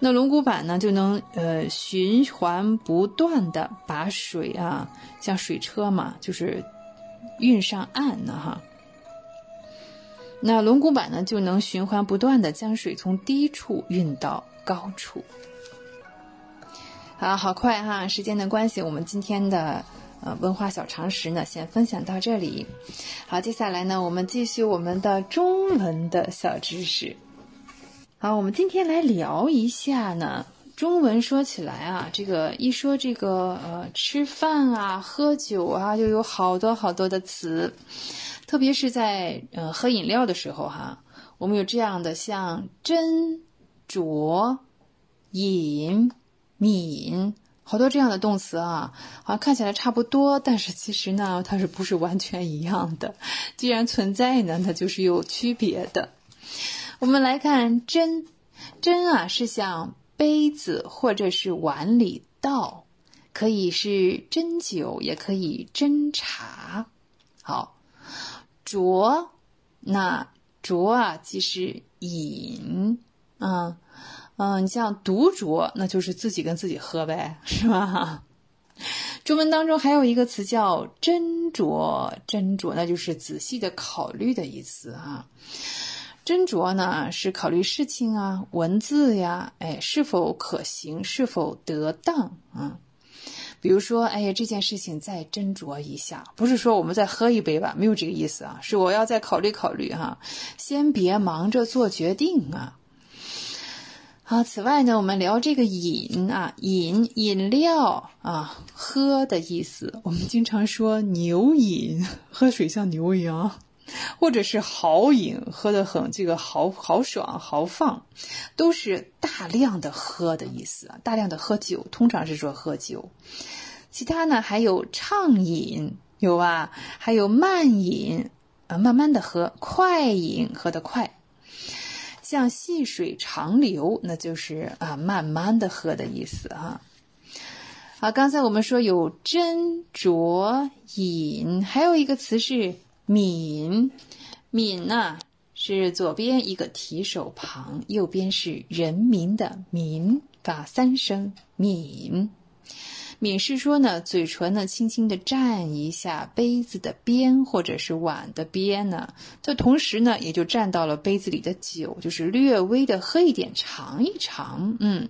那龙骨板呢就能呃循环不断的把水啊，像水车嘛，就是运上岸呢哈。那龙骨板呢，就能循环不断的将水从低处运到高处。好，好快哈！时间的关系，我们今天的呃文化小常识呢，先分享到这里。好，接下来呢，我们继续我们的中文的小知识。好，我们今天来聊一下呢，中文说起来啊，这个一说这个呃吃饭啊、喝酒啊，就有好多好多的词。特别是在呃喝饮料的时候哈，我们有这样的像斟、酌、饮、抿，好多这样的动词啊，好像看起来差不多，但是其实呢，它是不是完全一样的？既然存在呢，它就是有区别的。我们来看斟，斟啊是像杯子或者是碗里倒，可以是斟酒，也可以斟茶。好。酌，那酌啊，即是饮，啊，嗯，你像独酌，那就是自己跟自己喝呗，是吧？中文当中还有一个词叫斟酌，斟酌那就是仔细的考虑的意思啊。斟酌呢是考虑事情啊，文字呀，哎，是否可行，是否得当啊。比如说，哎呀，这件事情再斟酌一下，不是说我们再喝一杯吧，没有这个意思啊，是我要再考虑考虑哈，先别忙着做决定啊。好，此外呢，我们聊这个饮啊，饮饮料啊，喝的意思。我们经常说牛饮，喝水像牛一样，或者是豪饮，喝的很这个豪豪爽豪放，都是大量的喝的意思啊，大量的喝酒，通常是说喝酒。其他呢还有畅饮，有吧？还有慢饮啊，慢慢的喝；快饮，喝得快。像细水长流，那就是啊，慢慢的喝的意思啊。好，刚才我们说有斟酌饮，还有一个词是抿。抿呢是左边一个提手旁，右边是人民的民，发三声抿。抿是说呢，嘴唇呢轻轻的蘸一下杯子的边或者是碗的边呢，这同时呢也就蘸到了杯子里的酒，就是略微的喝一点，尝一尝，嗯，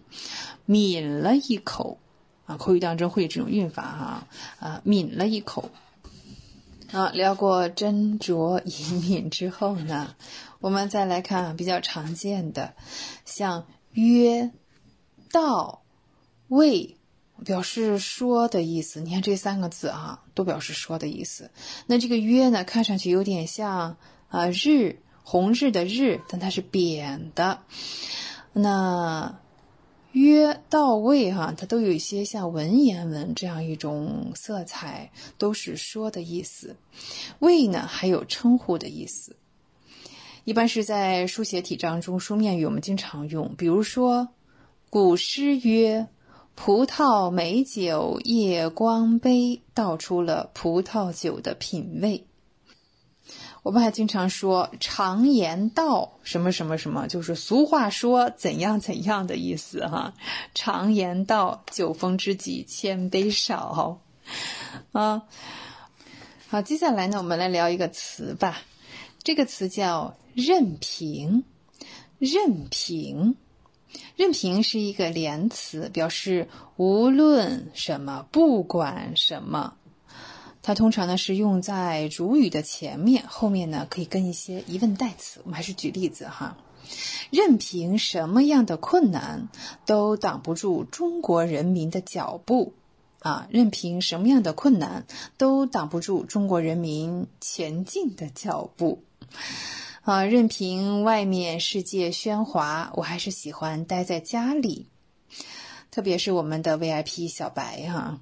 抿了一口，啊，口语当中会有这种韵法哈，啊，抿了一口。啊，聊过斟酌饮抿之后呢，我们再来看比较常见的，像约、道、位。表示说的意思，你看这三个字啊，都表示说的意思。那这个约呢，看上去有点像啊日红日的日，但它是扁的。那约到位哈，它都有一些像文言文这样一种色彩，都是说的意思。位呢，还有称呼的意思，一般是在书写体章中，书面语我们经常用，比如说古诗曰。葡萄美酒夜光杯，道出了葡萄酒的品味。我们还经常说常言道什么什么什么，就是俗话说怎样怎样的意思哈。常言道，酒逢知己千杯少。啊，好，接下来呢，我们来聊一个词吧。这个词叫任凭，任凭。任凭是一个连词，表示无论什么，不管什么。它通常呢是用在主语的前面，后面呢可以跟一些疑问代词。我们还是举例子哈，任凭什么样的困难都挡不住中国人民的脚步啊！任凭什么样的困难都挡不住中国人民前进的脚步。啊，任凭外面世界喧哗，我还是喜欢待在家里。特别是我们的 VIP 小白哈，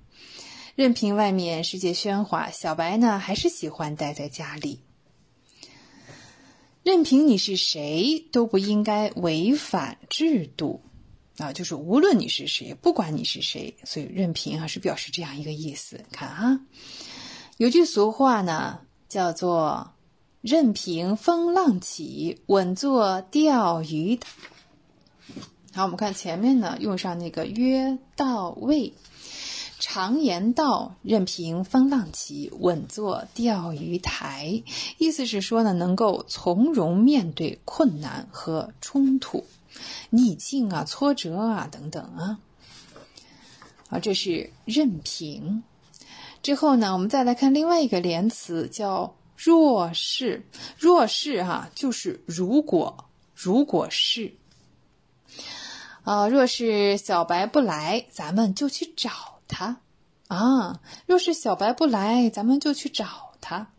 任凭外面世界喧哗，小白呢还是喜欢待在家里。任凭你是谁，都不应该违反制度啊！就是无论你是谁，不管你是谁，所以任凭啊是表示这样一个意思。看啊，有句俗话呢，叫做。任凭风浪起，稳坐钓鱼。好，我们看前面呢，用上那个约到位。常言道：“任凭风浪起，稳坐钓鱼台。”意思是说呢，能够从容面对困难和冲突、逆境啊、挫折啊等等啊。啊，这是任凭。之后呢，我们再来看另外一个连词，叫。若是，若是哈，就是如果，如果是，啊，若是小白不来，咱们就去找他，啊，若是小白不来，咱们就去找他。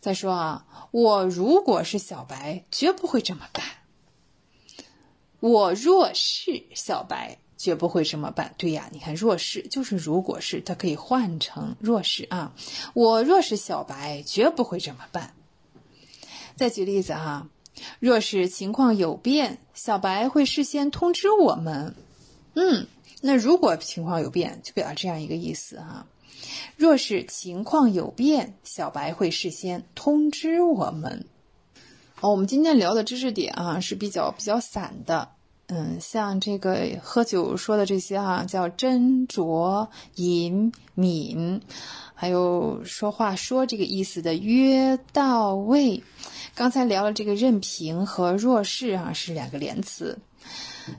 再说啊，我如果是小白，绝不会这么办。我若是小白。绝不会这么办。对呀，你看，若是就是如果是，它可以换成若是啊。我若是小白，绝不会这么办。再举例子啊，若是情况有变，小白会事先通知我们。嗯，那如果情况有变，就表达这样一个意思哈。若是情况有变，小白会事先通知我们。哦，我们今天聊的知识点啊是比较比较散的。嗯，像这个喝酒说的这些啊，叫斟酌饮抿，还有说话说这个意思的约到位。刚才聊了这个任凭和若是啊，是两个连词。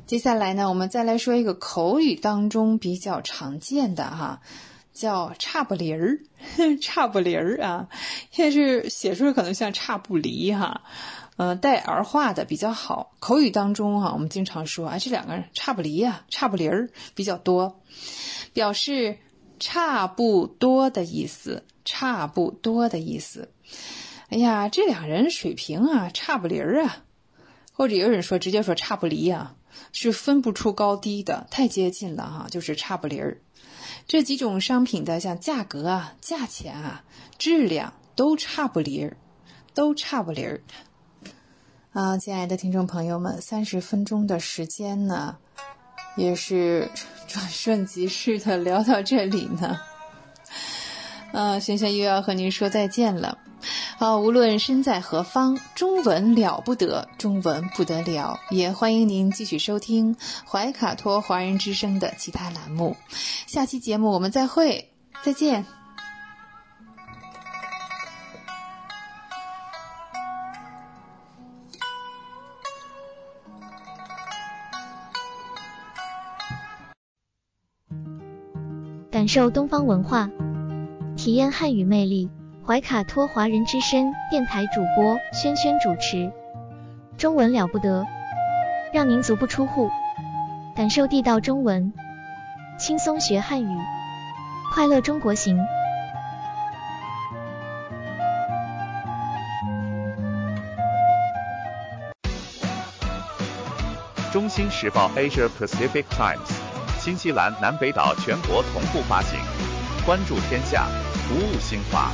接下来呢，我们再来说一个口语当中比较常见的哈，叫差不离儿，差不离儿啊，现在是写出来可能像差不离哈。呃，带儿化的比较好。口语当中哈，我们经常说，哎，这两个人差不离呀，差不离儿比较多，表示差不多的意思，差不多的意思。哎呀，这两人水平啊，差不离儿啊，或者有人说直接说差不离呀，是分不出高低的，太接近了哈，就是差不离儿。这几种商品的像价格啊、价钱啊、质量都差不离儿，都差不离儿。啊，亲爱的听众朋友们，三十分钟的时间呢，也是 转瞬即逝的，聊到这里呢，啊，轩轩又要和您说再见了。好，无论身在何方，中文了不得，中文不得了，也欢迎您继续收听怀卡托华人之声的其他栏目。下期节目我们再会，再见。感受东方文化，体验汉语魅力。怀卡托华人之声电台主播轩轩主持，中文了不得，让您足不出户，感受地道中文，轻松学汉语，快乐中国行。中新时报 Asia Pacific Times，新西兰南北岛全国同步发行，关注天下，服务新华。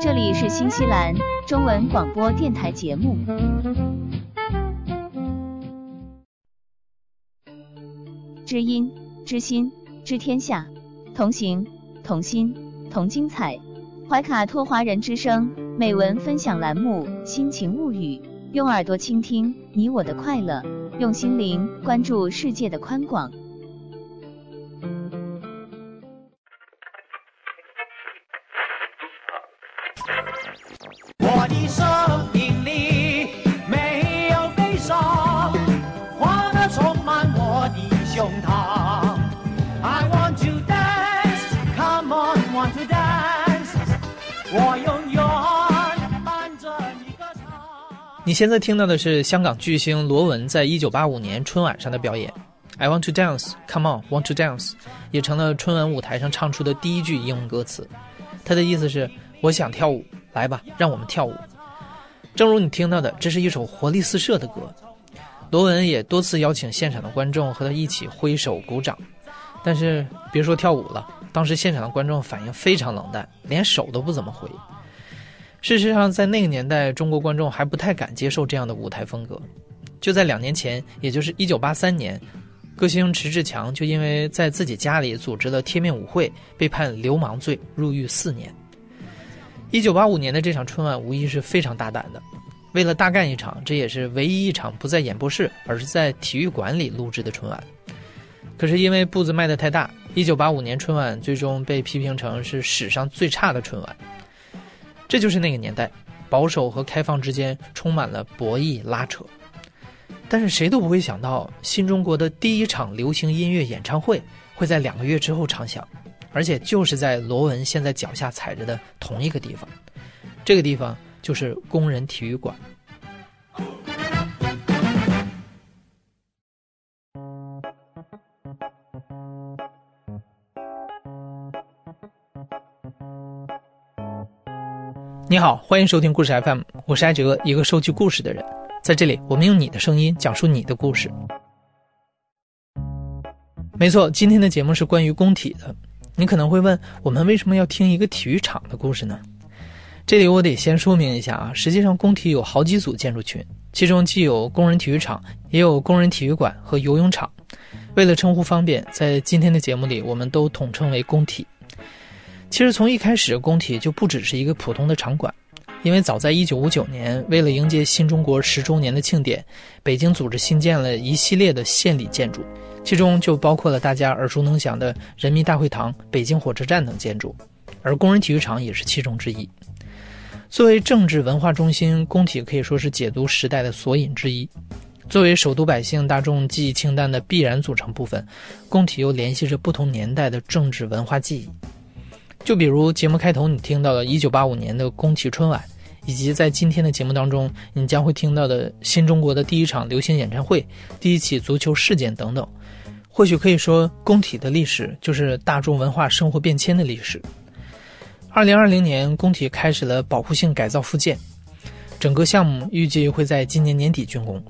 这里是新西兰中文广播电台节目。知音、知心、知天下，同行、同心、同精彩。怀卡托华人之声美文分享栏目《心情物语》，用耳朵倾听你我的快乐，用心灵关注世界的宽广。你现在听到的是香港巨星罗文在一九八五年春晚上的表演。I want to dance, come on, want to dance，也成了春晚舞台上唱出的第一句英文歌词。他的意思是：我想跳舞。来吧，让我们跳舞。正如你听到的，这是一首活力四射的歌。罗文也多次邀请现场的观众和他一起挥手鼓掌，但是别说跳舞了，当时现场的观众反应非常冷淡，连手都不怎么回。事实上，在那个年代，中国观众还不太敢接受这样的舞台风格。就在两年前，也就是一九八三年，歌星迟志强就因为在自己家里组织了贴面舞会，被判流氓罪，入狱四年。一九八五年的这场春晚无疑是非常大胆的，为了大干一场，这也是唯一一场不在演播室，而是在体育馆里录制的春晚。可是因为步子迈得太大，一九八五年春晚最终被批评成是史上最差的春晚。这就是那个年代，保守和开放之间充满了博弈拉扯。但是谁都不会想到，新中国的第一场流行音乐演唱会会在两个月之后唱响。而且就是在罗文现在脚下踩着的同一个地方，这个地方就是工人体育馆。你好，欢迎收听故事 FM，我是艾哲，一个收集故事的人。在这里，我们用你的声音讲述你的故事。没错，今天的节目是关于工体的。你可能会问，我们为什么要听一个体育场的故事呢？这里我得先说明一下啊，实际上工体有好几组建筑群，其中既有工人体育场，也有工人体育馆和游泳场。为了称呼方便，在今天的节目里，我们都统称为工体。其实从一开始，工体就不只是一个普通的场馆，因为早在1959年，为了迎接新中国十周年的庆典，北京组织新建了一系列的献礼建筑，其中就包括了大家耳熟能详的人民大会堂、北京火车站等建筑，而工人体育场也是其中之一。作为政治文化中心，工体可以说是解读时代的索引之一。作为首都百姓大众记忆清单的必然组成部分，工体又联系着不同年代的政治文化记忆。就比如节目开头你听到的1985年的宫崎春晚。以及在今天的节目当中，你将会听到的新中国的第一场流行演唱会、第一起足球事件等等，或许可以说，工体的历史就是大众文化生活变迁的历史。二零二零年，工体开始了保护性改造复建，整个项目预计会在今年年底竣工。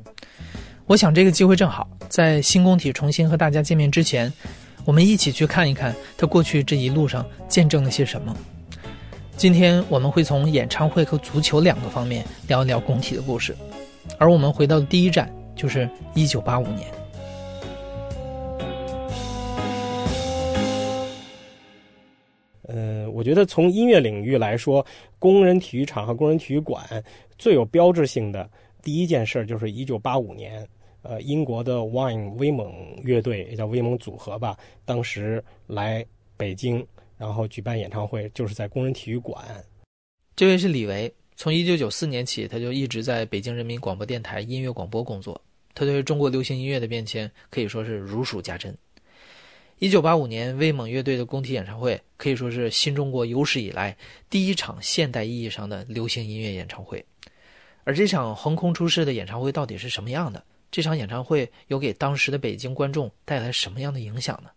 我想这个机会正好，在新工体重新和大家见面之前，我们一起去看一看他过去这一路上见证了些什么。今天我们会从演唱会和足球两个方面聊一聊工体的故事，而我们回到的第一站就是一九八五年。呃，我觉得从音乐领域来说，工人体育场和工人体育馆最有标志性的第一件事就是一九八五年，呃，英国的 Wine 威猛乐队也叫威猛组合吧，当时来北京。然后举办演唱会，就是在工人体育馆。这位是李维，从一九九四年起，他就一直在北京人民广播电台音乐广播工作。他对中国流行音乐的变迁可以说是如数家珍。一九八五年，威猛乐队的工体演唱会可以说是新中国有史以来第一场现代意义上的流行音乐演唱会。而这场横空出世的演唱会到底是什么样的？这场演唱会有给当时的北京观众带来什么样的影响呢？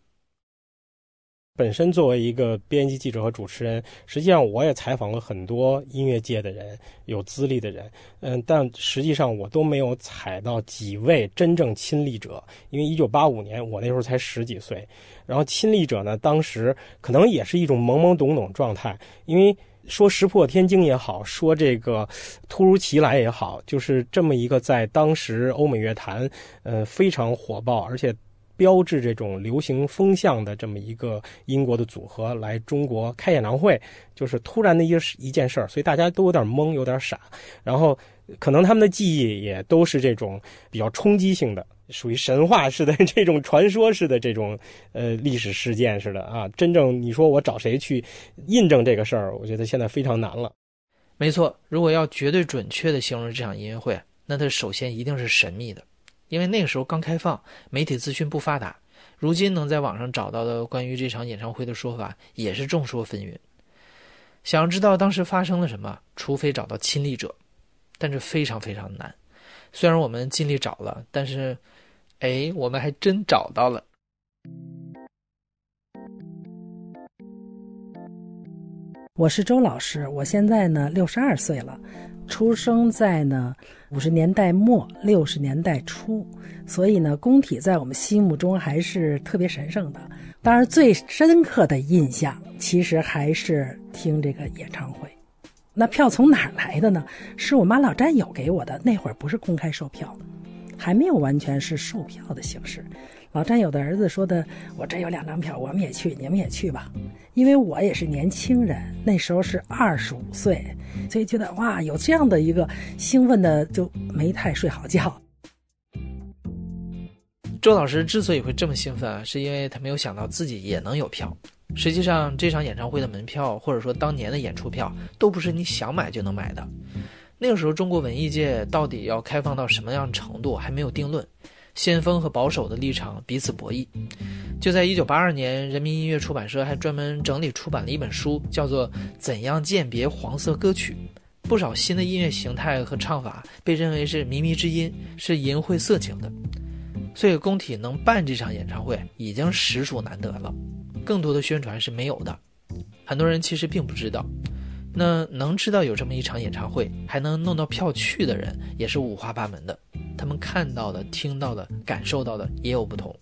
本身作为一个编辑记者和主持人，实际上我也采访了很多音乐界的人，有资历的人，嗯，但实际上我都没有采到几位真正亲历者。因为一九八五年我那时候才十几岁，然后亲历者呢，当时可能也是一种懵懵懂懂状态。因为说石破天惊也好，说这个突如其来也好，就是这么一个在当时欧美乐坛，呃，非常火爆，而且。标志这种流行风向的这么一个英国的组合来中国开演唱会，就是突然的一一件事儿，所以大家都有点懵，有点傻。然后可能他们的记忆也都是这种比较冲击性的，属于神话式的 这种传说式的这种呃历史事件似的啊。真正你说我找谁去印证这个事儿，我觉得现在非常难了。没错，如果要绝对准确的形容这场音乐会，那它首先一定是神秘的。因为那个时候刚开放，媒体资讯不发达，如今能在网上找到的关于这场演唱会的说法也是众说纷纭。想要知道当时发生了什么，除非找到亲历者，但这非常非常难。虽然我们尽力找了，但是，哎，我们还真找到了。我是周老师，我现在呢六十二岁了。出生在呢五十年代末六十年代初，所以呢，工体在我们心目中还是特别神圣的。当然，最深刻的印象其实还是听这个演唱会。那票从哪儿来的呢？是我妈老战友给我的。那会儿不是公开售票，还没有完全是售票的形式。老战友的儿子说的：“我这有两张票，我们也去，你们也去吧。”因为我也是年轻人，那时候是二十五岁，所以觉得哇，有这样的一个兴奋的，就没太睡好觉。周老师之所以会这么兴奋啊，是因为他没有想到自己也能有票。实际上，这场演唱会的门票，或者说当年的演出票，都不是你想买就能买的。那个时候，中国文艺界到底要开放到什么样程度，还没有定论。先锋和保守的立场彼此博弈。就在1982年，人民音乐出版社还专门整理出版了一本书，叫做《怎样鉴别黄色歌曲》。不少新的音乐形态和唱法被认为是靡靡之音，是淫秽色情的。所以，工体能办这场演唱会已经实属难得了。更多的宣传是没有的，很多人其实并不知道。那能知道有这么一场演唱会，还能弄到票去的人，也是五花八门的。他们看到的、听到的、感受到的也有不同。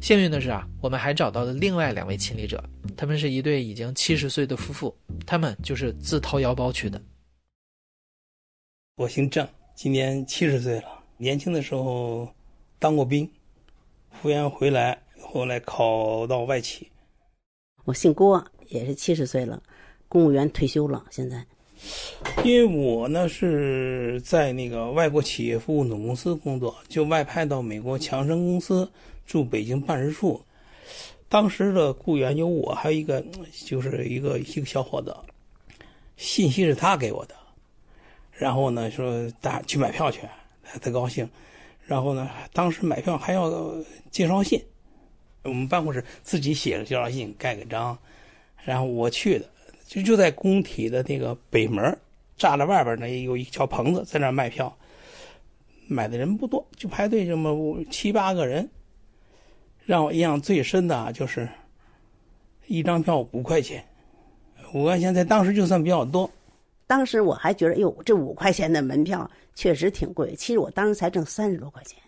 幸运的是啊，我们还找到了另外两位亲历者，他们是一对已经七十岁的夫妇，他们就是自掏腰包去的。我姓郑，今年七十岁了。年轻的时候当过兵，复员回来，后来考到外企。我姓郭，也是七十岁了，公务员退休了。现在因为我呢是在那个外国企业服务总公司工作，就外派到美国强生公司驻北京办事处。当时的雇员有我，还有一个就是一个一个小伙子，信息是他给我的。然后呢，说大去买票去，他高兴。然后呢，当时买票还要介绍信，我们办公室自己写了介绍信，盖个章。然后我去的，就就在工体的那个北门栅栏外边呢，有一小棚子，在那卖票。买的人不多，就排队这么七八个人。让我印象最深的啊，就是一张票五块钱，五块钱在当时就算比较多。当时我还觉得，哟，这五块钱的门票确实挺贵。其实我当时才挣三十多块钱。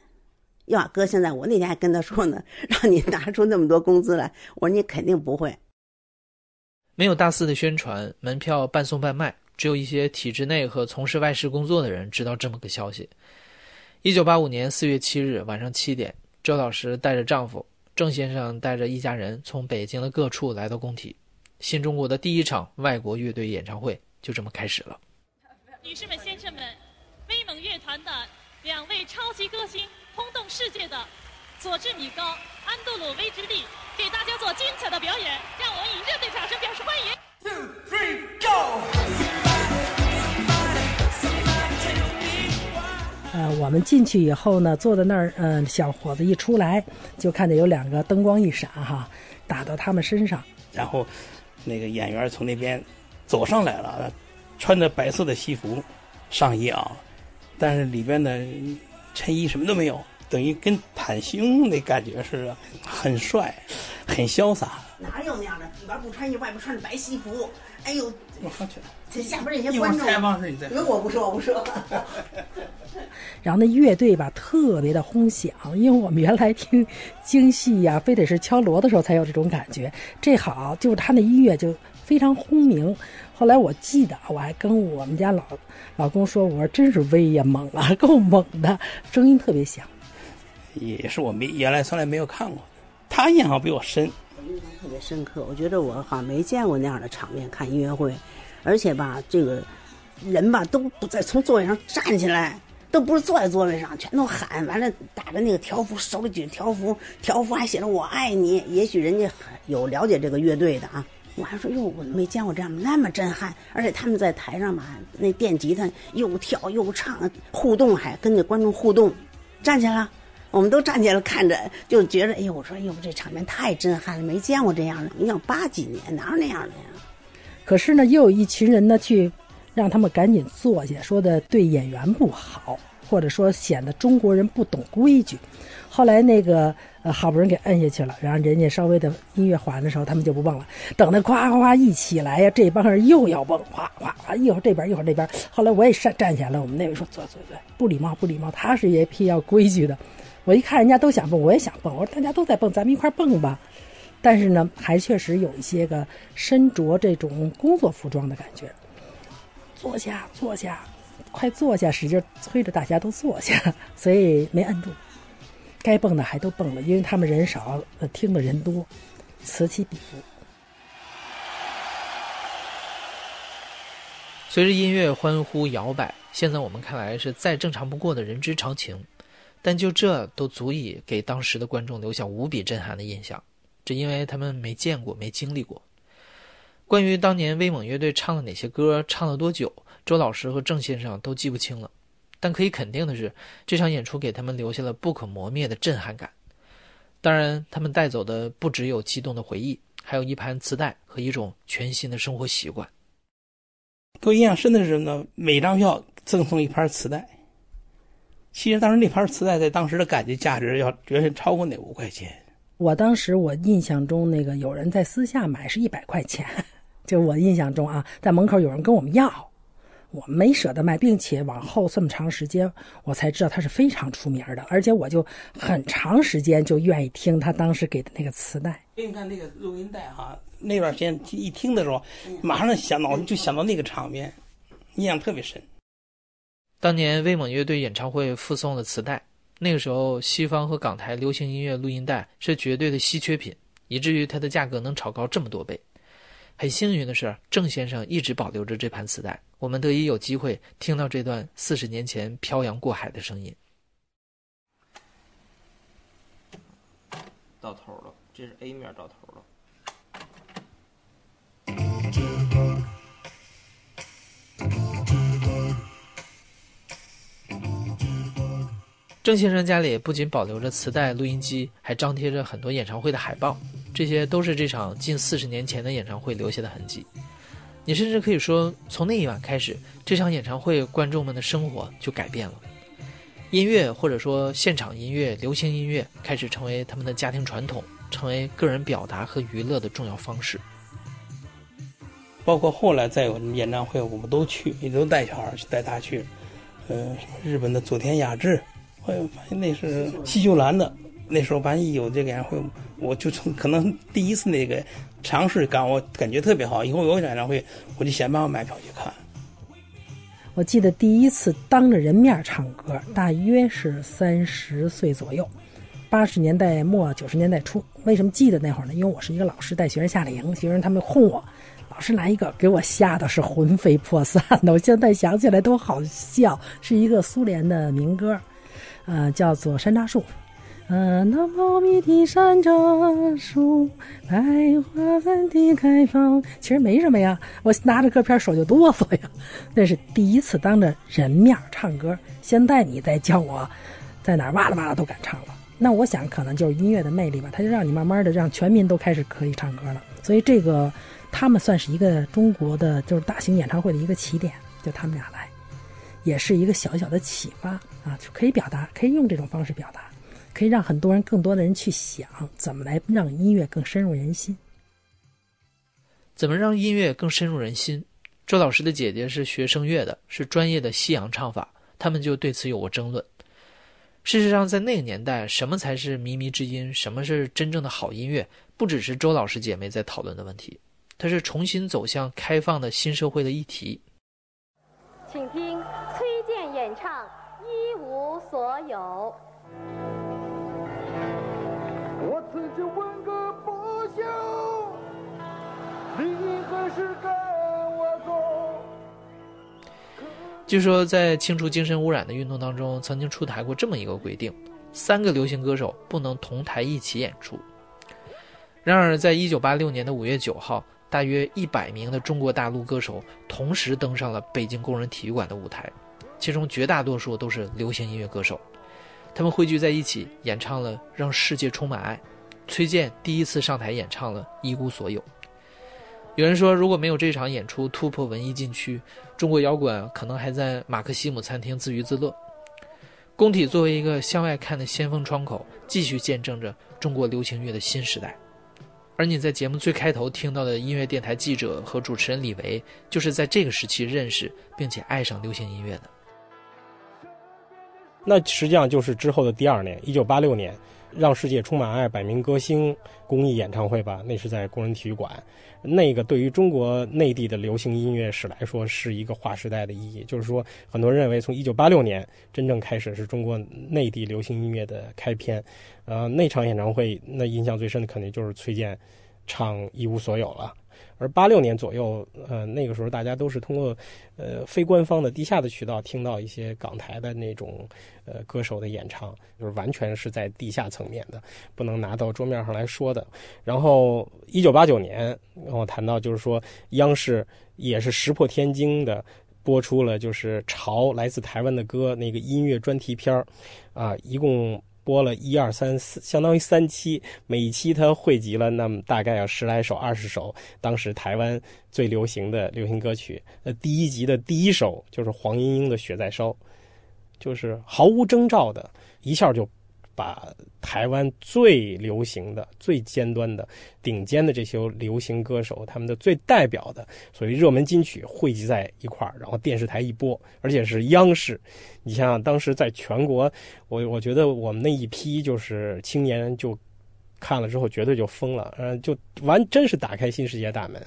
要哥现在，我那天还跟他说呢，让你拿出那么多工资来，我说你肯定不会。没有大肆的宣传，门票半送半卖，只有一些体制内和从事外事工作的人知道这么个消息。一九八五年四月七日晚上七点，周老师带着丈夫。郑先生带着一家人从北京的各处来到工体，新中国的第一场外国乐队演唱会就这么开始了。女士们、先生们，威猛乐团的两位超级歌星，轰动世界的佐治米高、安杜鲁威之力，给大家做精彩的表演，让我们以热烈掌声表示欢迎。Two, three, go! 呃，我们进去以后呢，坐在那儿，嗯，小伙子一出来，就看见有两个灯光一闪，哈，打到他们身上。然后，那个演员从那边走上来了，穿着白色的西服，上衣啊，但是里边的衬衣什么都没有，等于跟坦星那感觉似的，很帅，很潇洒。哪有那样的？里边不穿衣，外边穿着白西服。哎呦，我上去。这下边这些观众，采访时你再。我不说，我不说。然后那乐队吧，特别的轰响，因为我们原来听京戏呀，非得是敲锣的时候才有这种感觉。这好，就是他那音乐就非常轰鸣。后来我记得，我还跟我们家老老公说，我说真是威呀，猛啊，够猛的，声音特别响。也是我没原来从来没有看过，他印象比我深。我印象特别深刻，我觉得我好像没见过那样的场面，看音乐会，而且吧，这个人吧都不在从座位上站起来。都不是坐在座位上，全都喊完了，打着那个条幅，手里举着条幅，条幅还写着“我爱你”。也许人家有了解这个乐队的啊，我还说哟，我没见过这样那么震撼。而且他们在台上嘛，那电吉他又跳又唱，互动还跟着观众互动。站起来，我们都站起来看着，就觉得哎呦，我说哎呦，这场面太震撼了，没见过这样的。你想八几年哪有那样的呀？可是呢，又有一群人呢去。让他们赶紧坐下，说的对演员不好，或者说显得中国人不懂规矩。后来那个呃，好不容易给摁下去了，然后人家稍微的音乐缓的时候，他们就不蹦了。等他夸夸夸一起来呀，这帮人又要蹦，哗哗哗，一会儿这边一会儿那边。后来我也站站起来了，我们那位说坐坐坐，不礼貌不礼貌。他是一批要规矩的。我一看人家都想蹦，我也想蹦。我说大家都在蹦，咱们一块蹦吧。但是呢，还确实有一些个身着这种工作服装的感觉。坐下，坐下，快坐下！使劲催着大家都坐下，所以没摁住。该蹦的还都蹦了，因为他们人少，听的人多，此起彼伏。随着音乐欢呼摇摆，现在我们看来是再正常不过的人之常情，但就这都足以给当时的观众留下无比震撼的印象，只因为他们没见过，没经历过。关于当年威猛乐队唱了哪些歌，唱了多久，周老师和郑先生都记不清了。但可以肯定的是，这场演出给他们留下了不可磨灭的震撼感。当然，他们带走的不只有激动的回忆，还有一盘磁带和一种全新的生活习惯。给我印象深的是呢，每张票赠送一盘磁带。其实当时那盘磁带在当时的感觉价值要远远超过那五块钱。我当时我印象中那个有人在私下买是一百块钱。就我印象中啊，在门口有人跟我们要，我没舍得卖，并且往后这么长时间，我才知道他是非常出名的，而且我就很长时间就愿意听他当时给的那个磁带。给你看那个录音带哈，那段时间一听的时候，马上想到就想到那个场面，印象特别深。当年威猛乐队演唱会附送的磁带，那个时候西方和港台流行音乐录音带是绝对的稀缺品，以至于它的价格能炒高这么多倍。很幸运的是，郑先生一直保留着这盘磁带，我们得以有机会听到这段四十年前漂洋过海的声音。到头了，这是 A 面到头了。郑先生家里不仅保留着磁带、录音机，还张贴着很多演唱会的海报，这些都是这场近四十年前的演唱会留下的痕迹。你甚至可以说，从那一晚开始，这场演唱会观众们的生活就改变了。音乐或者说现场音乐、流行音乐开始成为他们的家庭传统，成为个人表达和娱乐的重要方式。包括后来再有演唱会，我们都去，也都带小孩去，带他去。嗯，日本的佐田雅治，后来发现那是西秀兰的。那时候万一有这个演唱会，我就从可能第一次那个尝试感，我感觉特别好。以后有演唱会，我就想办法买票去看。我记得第一次当着人面唱歌，大约是三十岁左右，八十年代末九十年代初。为什么记得那会儿呢？因为我是一个老师，带学生夏令营，学生他们哄我。老师来一个，给我吓得是魂飞魄散的。我现在想起来都好笑，是一个苏联的民歌，呃，叫做《山楂树》。嗯，那茂密的山楂树，百花般的开放。其实没什么呀，我拿着歌片手就哆嗦呀。那是第一次当着人面唱歌。现在你再叫我在哪哇啦哇啦都敢唱了。那我想可能就是音乐的魅力吧，它就让你慢慢的让全民都开始可以唱歌了。所以这个。他们算是一个中国的，就是大型演唱会的一个起点，就他们俩来，也是一个小小的启发啊，就可以表达，可以用这种方式表达，可以让很多人、更多的人去想怎么来让音乐更深入人心。怎么让音乐更深入人心？周老师的姐姐是学声乐的，是专业的西洋唱法，他们就对此有过争论。事实上，在那个年代，什么才是靡靡之音？什么是真正的好音乐？不只是周老师姐妹在讨论的问题。它是重新走向开放的新社会的议题。请听崔健演唱《一无所有》。我曾经问个不休，你何时跟我走？据说在清除精神污染的运动当中，曾经出台过这么一个规定：三个流行歌手不能同台一起演出。然而，在一九八六年的五月九号。大约一百名的中国大陆歌手同时登上了北京工人体育馆的舞台，其中绝大多数都是流行音乐歌手。他们汇聚在一起，演唱了《让世界充满爱》。崔健第一次上台演唱了《一无所有》。有人说，如果没有这场演出突破文艺禁区，中国摇滚可能还在马克西姆餐厅自娱自乐。工体作为一个向外看的先锋窗口，继续见证着中国流行乐的新时代。而你在节目最开头听到的音乐电台记者和主持人李维，就是在这个时期认识并且爱上流行音乐的。那实际上就是之后的第二年，一九八六年。让世界充满爱，百名歌星公益演唱会吧，那是在工人体育馆。那个对于中国内地的流行音乐史来说，是一个划时代的意义。就是说，很多人认为从一九八六年真正开始是中国内地流行音乐的开篇。呃，那场演唱会，那印象最深的肯定就是崔健唱《一无所有》了。而八六年左右，呃，那个时候大家都是通过，呃，非官方的地下的渠道听到一些港台的那种，呃，歌手的演唱，就是完全是在地下层面的，不能拿到桌面上来说的。然后一九八九年，我谈到就是说，央视也是石破天惊的播出了就是《潮来自台湾的歌》那个音乐专题片儿，啊，一共。播了一二三四，相当于三期，每一期它汇集了那么大概有十来首、二十首当时台湾最流行的流行歌曲。那第一集的第一首就是黄莺莺的《雪在烧》，就是毫无征兆的一下就。把台湾最流行的、最尖端的、顶尖的这些流行歌手，他们的最代表的所谓热门金曲汇集在一块儿，然后电视台一播，而且是央视。你想想，当时在全国，我我觉得我们那一批就是青年人，就看了之后绝对就疯了，嗯，就完真是打开新世界大门。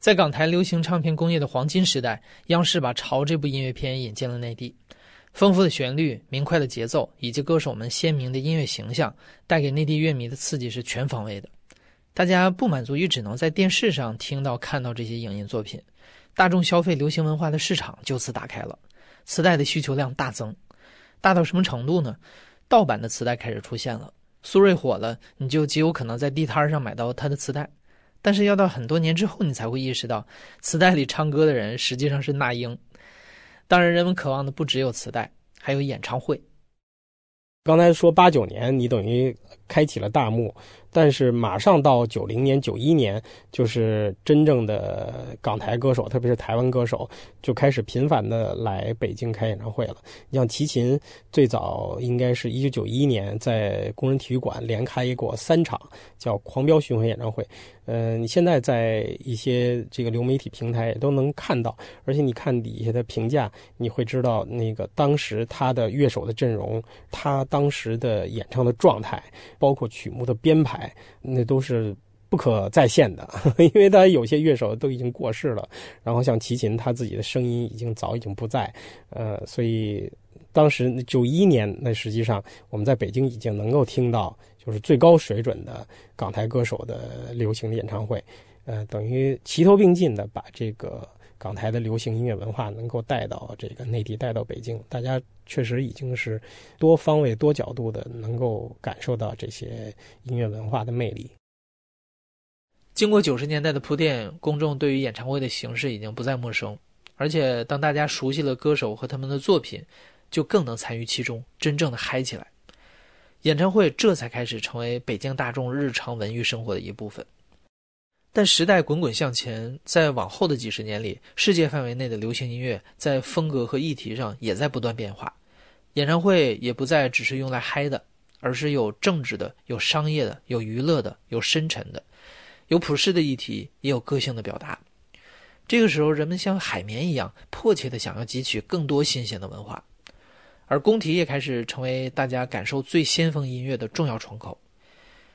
在港台流行唱片工业的黄金时代，央视把《潮》这部音乐片引进了内地。丰富的旋律、明快的节奏以及歌手们鲜明的音乐形象，带给内地乐迷的刺激是全方位的。大家不满足于只能在电视上听到、看到这些影音作品，大众消费流行文化的市场就此打开了，磁带的需求量大增，大到什么程度呢？盗版的磁带开始出现了。苏芮火了，你就极有可能在地摊上买到他的磁带，但是要到很多年之后，你才会意识到，磁带里唱歌的人实际上是那英。当然，人们渴望的不只有磁带，还有演唱会。刚才说八九年，你等于开启了大幕。但是马上到九零年、九一年，就是真正的港台歌手，特别是台湾歌手，就开始频繁的来北京开演唱会了。你像齐秦，最早应该是一九九一年在工人体育馆连开过三场，叫狂飙巡回演唱会。嗯，你现在在一些这个流媒体平台也都能看到，而且你看底下的评价，你会知道那个当时他的乐手的阵容，他当时的演唱的状态，包括曲目的编排。那都是不可再现的，因为他有些乐手都已经过世了，然后像齐秦，他自己的声音已经早已经不在，呃，所以当时九一年，那实际上我们在北京已经能够听到就是最高水准的港台歌手的流行的演唱会，呃，等于齐头并进的把这个港台的流行音乐文化能够带到这个内地，带到北京，大家。确实已经是多方位、多角度的能够感受到这些音乐文化的魅力。经过九十年代的铺垫，公众对于演唱会的形式已经不再陌生，而且当大家熟悉了歌手和他们的作品，就更能参与其中，真正的嗨起来。演唱会这才开始成为北京大众日常文娱生活的一部分。但时代滚滚向前，在往后的几十年里，世界范围内的流行音乐在风格和议题上也在不断变化。演唱会也不再只是用来嗨的，而是有政治的、有商业的、有娱乐的、有深沉的，有普世的议题，也有个性的表达。这个时候，人们像海绵一样迫切地想要汲取更多新鲜的文化，而工体也开始成为大家感受最先锋音乐的重要窗口。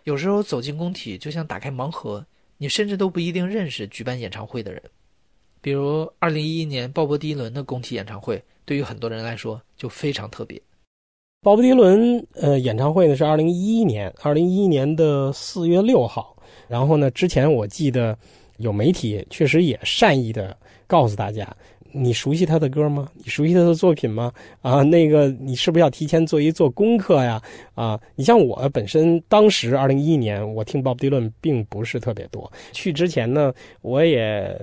有时候走进工体，就像打开盲盒。你甚至都不一定认识举办演唱会的人，比如二零一一年鲍勃迪伦的工体演唱会，对于很多人来说就非常特别。鲍勃迪伦呃演唱会呢是二零一一年，二零一一年的四月六号。然后呢，之前我记得有媒体确实也善意的告诉大家。你熟悉他的歌吗？你熟悉他的作品吗？啊，那个你是不是要提前做一做功课呀？啊，你像我本身当时二零一一年我听鲍勃迪伦并不是特别多，去之前呢我也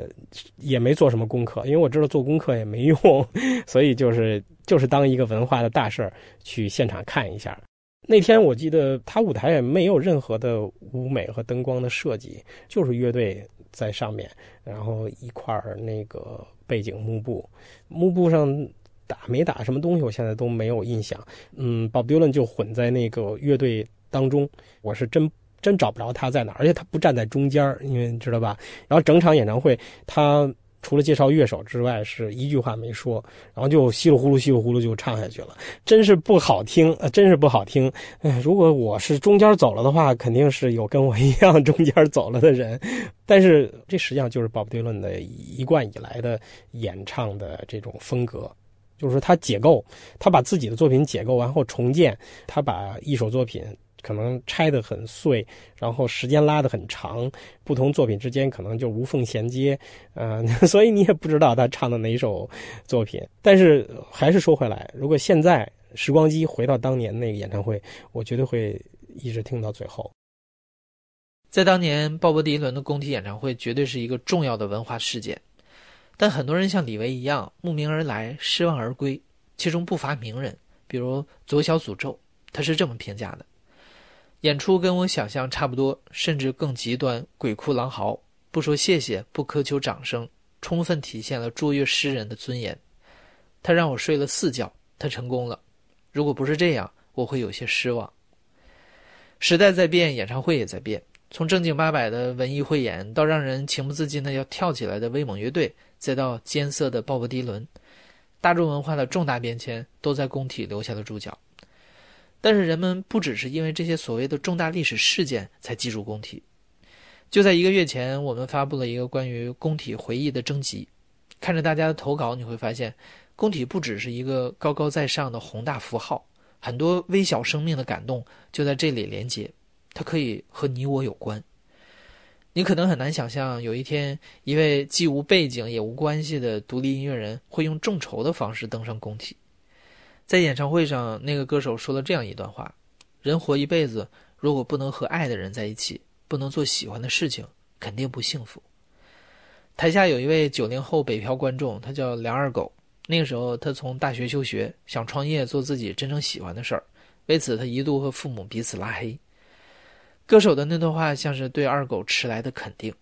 也没做什么功课，因为我知道做功课也没用，所以就是就是当一个文化的大事儿去现场看一下。那天我记得他舞台也没有任何的舞美和灯光的设计，就是乐队在上面，然后一块儿那个。背景幕布，幕布上打没打什么东西，我现在都没有印象。嗯，，Bob Dylan 就混在那个乐队当中，我是真真找不着他在哪，而且他不站在中间，因为你知道吧？然后整场演唱会他。除了介绍乐手之外，是一句话没说，然后就稀里呼噜、稀里呼噜就唱下去了，真是不好听，呃，真是不好听。哎，如果我是中间走了的话，肯定是有跟我一样中间走了的人。但是这实际上就是鲍勃迪伦的一贯以来的演唱的这种风格，就是说他解构，他把自己的作品解构完后重建，他把一首作品。可能拆得很碎，然后时间拉得很长，不同作品之间可能就无缝衔接，嗯，所以你也不知道他唱的哪首作品。但是还是说回来，如果现在时光机回到当年那个演唱会，我绝对会一直听到最后。在当年，鲍勃迪伦的工体演唱会绝对是一个重要的文化事件，但很多人像李维一样慕名而来，失望而归，其中不乏名人，比如左小诅咒，他是这么评价的。演出跟我想象差不多，甚至更极端，鬼哭狼嚎，不说谢谢，不苛求掌声，充分体现了卓越诗人的尊严。他让我睡了四觉，他成功了。如果不是这样，我会有些失望。时代在变，演唱会也在变。从正经八百的文艺汇演，到让人情不自禁的要跳起来的威猛乐队，再到艰涩的鲍勃迪伦，大众文化的重大变迁都在工体留下了注脚。但是人们不只是因为这些所谓的重大历史事件才记住工体。就在一个月前，我们发布了一个关于工体回忆的征集。看着大家的投稿，你会发现，工体不只是一个高高在上的宏大符号，很多微小生命的感动就在这里连接。它可以和你我有关。你可能很难想象，有一天一位既无背景也无关系的独立音乐人会用众筹的方式登上工体。在演唱会上，那个歌手说了这样一段话：“人活一辈子，如果不能和爱的人在一起，不能做喜欢的事情，肯定不幸福。”台下有一位九零后北漂观众，他叫梁二狗。那个时候，他从大学休学，想创业做自己真正喜欢的事儿。为此，他一度和父母彼此拉黑。歌手的那段话像是对二狗迟来的肯定，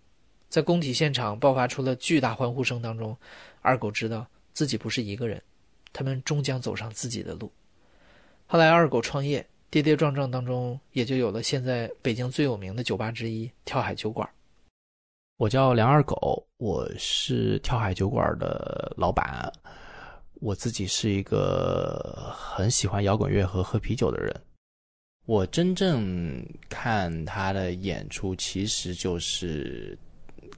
在工体现场爆发出了巨大欢呼声当中，二狗知道自己不是一个人，他们终将走上自己的路。后来，二狗创业，跌跌撞撞当中，也就有了现在北京最有名的酒吧之一——跳海酒馆。我叫梁二狗，我是跳海酒馆的老板。我自己是一个很喜欢摇滚乐和喝啤酒的人。我真正看他的演出，其实就是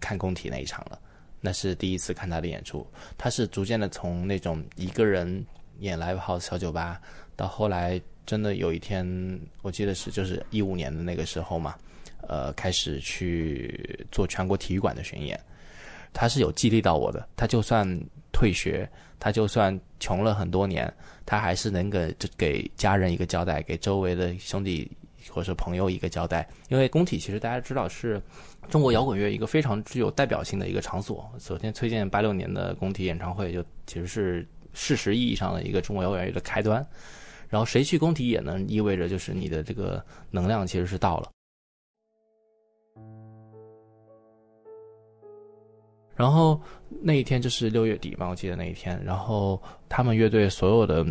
看工体那一场了。那是第一次看他的演出。他是逐渐的从那种一个人演 live house 小酒吧，到后来真的有一天，我记得是就是一五年的那个时候嘛，呃，开始去做全国体育馆的巡演。他是有激励到我的。他就算退学，他就算穷了很多年。他还是能给给家人一个交代，给周围的兄弟或者朋友一个交代。因为工体其实大家知道是中国摇滚乐一个非常具有代表性的一个场所。首先推荐八六年的工体演唱会，就其实是事实意义上的一个中国摇滚乐的开端。然后谁去工体也能意味着就是你的这个能量其实是到了。然后那一天就是六月底嘛，我记得那一天。然后他们乐队所有的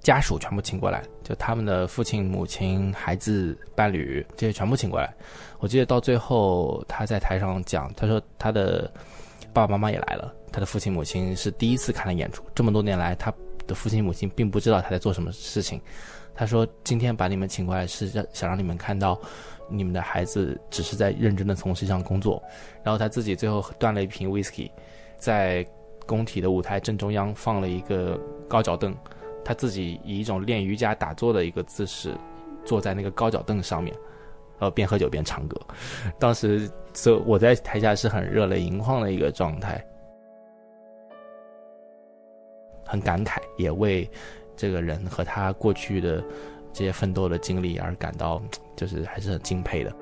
家属全部请过来，就他们的父亲、母亲、孩子、伴侣这些全部请过来。我记得到最后他在台上讲，他说他的爸爸妈妈也来了，他的父亲母亲是第一次看他演出，这么多年来他的父亲母亲并不知道他在做什么事情。他说今天把你们请过来是让想让你们看到。你们的孩子只是在认真的从事一项工作，然后他自己最后端了一瓶 whisky，在工体的舞台正中央放了一个高脚凳，他自己以一种练瑜伽打坐的一个姿势坐在那个高脚凳上面，然后边喝酒边唱歌。当时，这我在台下是很热泪盈眶的一个状态，很感慨，也为这个人和他过去的。这些奋斗的经历而感到，就是还是很敬佩的。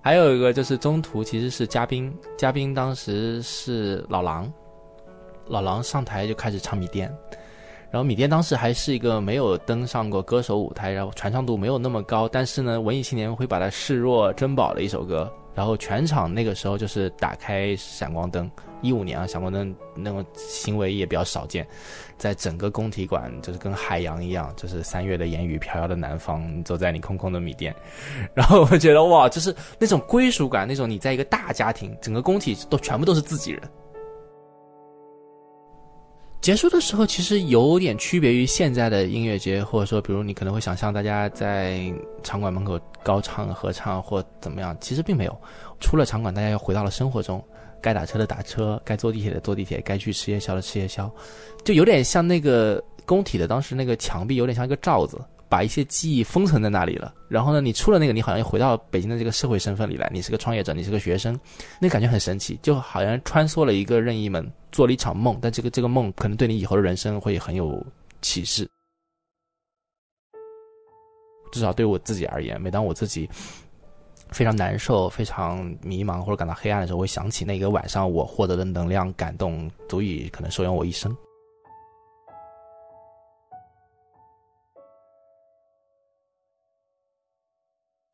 还有一个就是中途其实是嘉宾，嘉宾当时是老狼，老狼上台就开始唱《米店》，然后《米店》当时还是一个没有登上过歌手舞台，然后传唱度没有那么高，但是呢，文艺青年会把它视若珍宝的一首歌。然后全场那个时候就是打开闪光灯，一五年啊，闪光灯那种行为也比较少见，在整个工体馆就是跟海洋一样，就是三月的烟雨飘摇的南方，走在你空空的米店，然后我觉得哇，就是那种归属感，那种你在一个大家庭，整个工体都全部都是自己人。结束的时候，其实有点区别于现在的音乐节，或者说，比如你可能会想象大家在场馆门口高唱合唱或怎么样，其实并没有。出了场馆，大家又回到了生活中，该打车的打车，该坐地铁的坐地铁，该去吃夜宵的吃夜宵，就有点像那个工体的当时那个墙壁，有点像一个罩子。把一些记忆封存在那里了，然后呢，你出了那个，你好像又回到北京的这个社会身份里来。你是个创业者，你是个学生，那感觉很神奇，就好像穿梭了一个任意门，做了一场梦。但这个这个梦可能对你以后的人生会很有启示。至少对我自己而言，每当我自己非常难受、非常迷茫或者感到黑暗的时候，我会想起那个晚上我获得的能量、感动，足以可能收养我一生。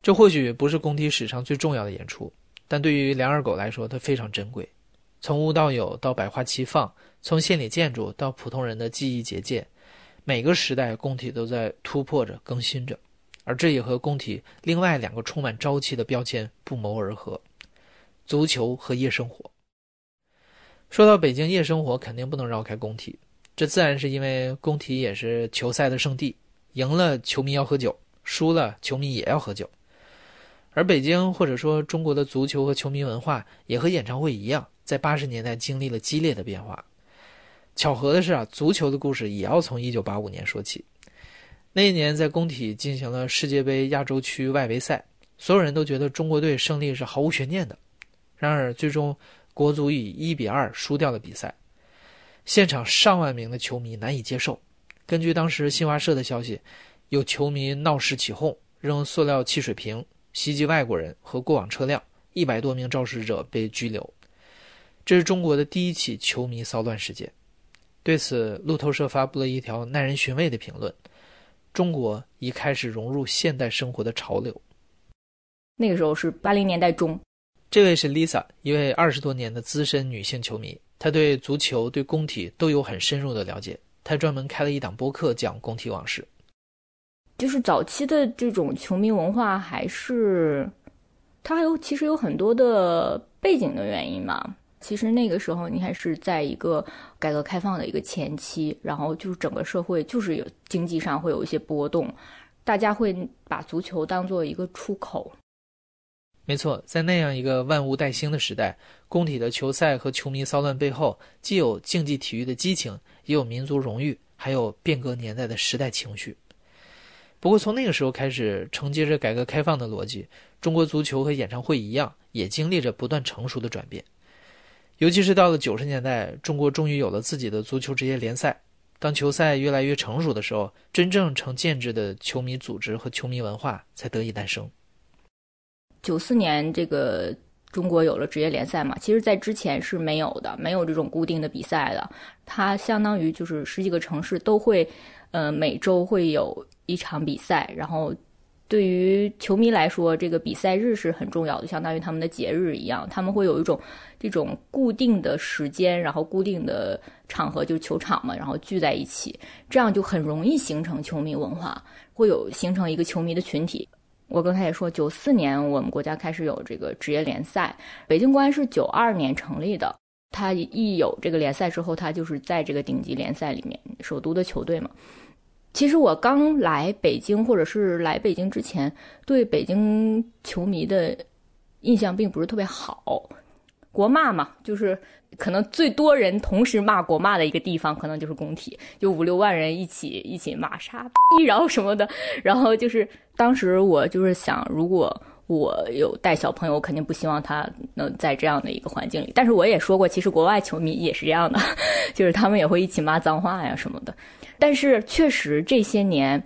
这或许不是工体史上最重要的演出，但对于梁二狗来说，它非常珍贵。从无到有，到百花齐放；从县里建筑到普通人的记忆结界，每个时代工体都在突破着、更新着。而这也和工体另外两个充满朝气的标签不谋而合：足球和夜生活。说到北京夜生活，肯定不能绕开工体。这自然是因为工体也是球赛的圣地，赢了球迷要喝酒，输了球迷也要喝酒。而北京或者说中国的足球和球迷文化也和演唱会一样，在八十年代经历了激烈的变化。巧合的是啊，足球的故事也要从一九八五年说起。那一年在工体进行了世界杯亚洲区外围赛，所有人都觉得中国队胜利是毫无悬念的。然而，最终国足以一比二输掉了比赛，现场上万名的球迷难以接受。根据当时新华社的消息，有球迷闹事起哄，扔塑料汽水瓶，袭击外国人和过往车辆，一百多名肇事者被拘留。这是中国的第一起球迷骚乱事件。对此，路透社发布了一条耐人寻味的评论：“中国已开始融入现代生活的潮流。”那个时候是八零年代中。这位是 Lisa，一位二十多年的资深女性球迷，她对足球、对工体都有很深入的了解。她专门开了一档播客讲工体往事。就是早期的这种球迷文化，还是它还有其实有很多的背景的原因嘛。其实那个时候，你还是在一个改革开放的一个前期，然后就是整个社会就是有经济上会有一些波动，大家会把足球当做一个出口。没错，在那样一个万物待兴的时代，工体的球赛和球迷骚乱背后，既有竞技体育的激情，也有民族荣誉，还有变革年代的时代情绪。不过，从那个时候开始，承接着改革开放的逻辑，中国足球和演唱会一样，也经历着不断成熟的转变。尤其是到了九十年代，中国终于有了自己的足球职业联赛。当球赛越来越成熟的时候，真正成建制的球迷组织和球迷文化才得以诞生。九四年，这个中国有了职业联赛嘛？其实，在之前是没有的，没有这种固定的比赛的。它相当于就是十几个城市都会，呃，每周会有一场比赛，然后。对于球迷来说，这个比赛日是很重要的，相当于他们的节日一样。他们会有一种这种固定的时间，然后固定的场合，就是球场嘛，然后聚在一起，这样就很容易形成球迷文化，会有形成一个球迷的群体。我刚才也说，九四年我们国家开始有这个职业联赛，北京国安是九二年成立的。它一有这个联赛之后，它就是在这个顶级联赛里面，首都的球队嘛。其实我刚来北京，或者是来北京之前，对北京球迷的印象并不是特别好。国骂嘛，就是可能最多人同时骂国骂的一个地方，可能就是工体，就五六万人一起 一起骂杀逼，然后什么的。然后就是当时我就是想，如果我有带小朋友，肯定不希望他能在这样的一个环境里。但是我也说过，其实国外球迷也是这样的，就是他们也会一起骂脏话呀什么的。但是确实这些年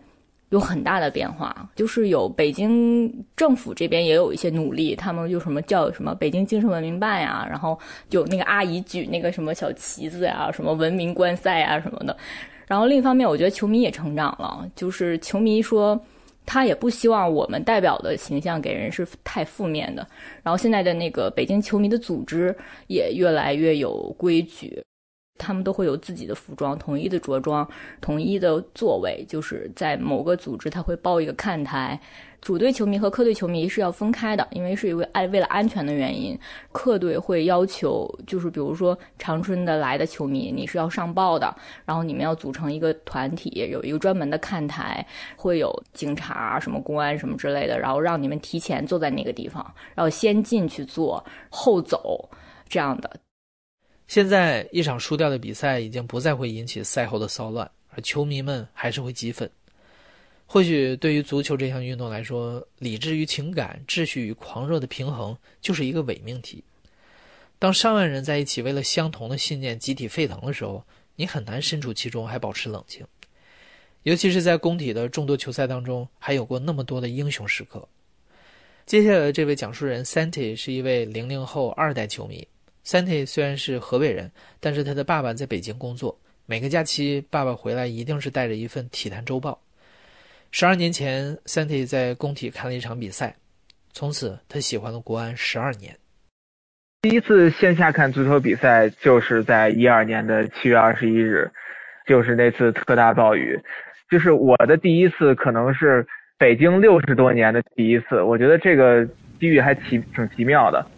有很大的变化，就是有北京政府这边也有一些努力，他们就什么叫什么北京精神文明办呀，然后有那个阿姨举那个什么小旗子呀，什么文明观赛啊什么的。然后另一方面，我觉得球迷也成长了，就是球迷说他也不希望我们代表的形象给人是太负面的。然后现在的那个北京球迷的组织也越来越有规矩。他们都会有自己的服装，统一的着装，统一的座位，就是在某个组织，他会包一个看台。主队球迷和客队球迷是要分开的，因为是因为安为了安全的原因，客队会要求，就是比如说长春的来的球迷，你是要上报的，然后你们要组成一个团体，有一个专门的看台，会有警察、什么公安什么之类的，然后让你们提前坐在那个地方，然后先进去坐，后走，这样的。现在一场输掉的比赛已经不再会引起赛后的骚乱，而球迷们还是会激愤。或许对于足球这项运动来说，理智与情感、秩序与狂热的平衡就是一个伪命题。当上万人在一起为了相同的信念集体沸腾的时候，你很难身处其中还保持冷静。尤其是在工体的众多球赛当中，还有过那么多的英雄时刻。接下来的这位讲述人 Santi 是一位零零后二代球迷。Santi 虽然是河北人，但是他的爸爸在北京工作。每个假期，爸爸回来一定是带着一份《体坛周报》。十二年前，Santi 在工体看了一场比赛，从此他喜欢了国安十二年。第一次线下看足球比赛，就是在一二年的七月二十一日，就是那次特大暴雨，就是我的第一次，可能是北京六十多年的第一次。我觉得这个机遇还奇挺奇妙的。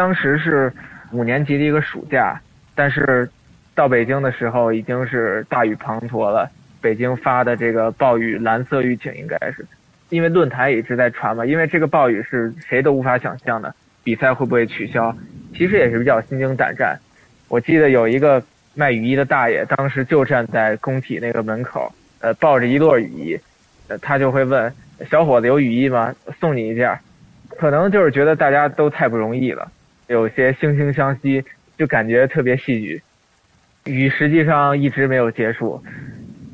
当时是五年级的一个暑假，但是到北京的时候已经是大雨滂沱了。北京发的这个暴雨蓝色预警，应该是因为论坛一直在传嘛。因为这个暴雨是谁都无法想象的，比赛会不会取消？其实也是比较心惊胆战。我记得有一个卖雨衣的大爷，当时就站在工体那个门口，呃，抱着一摞雨衣，呃，他就会问小伙子有雨衣吗？送你一件。可能就是觉得大家都太不容易了，有些惺惺相惜，就感觉特别戏剧。雨实际上一直没有结束，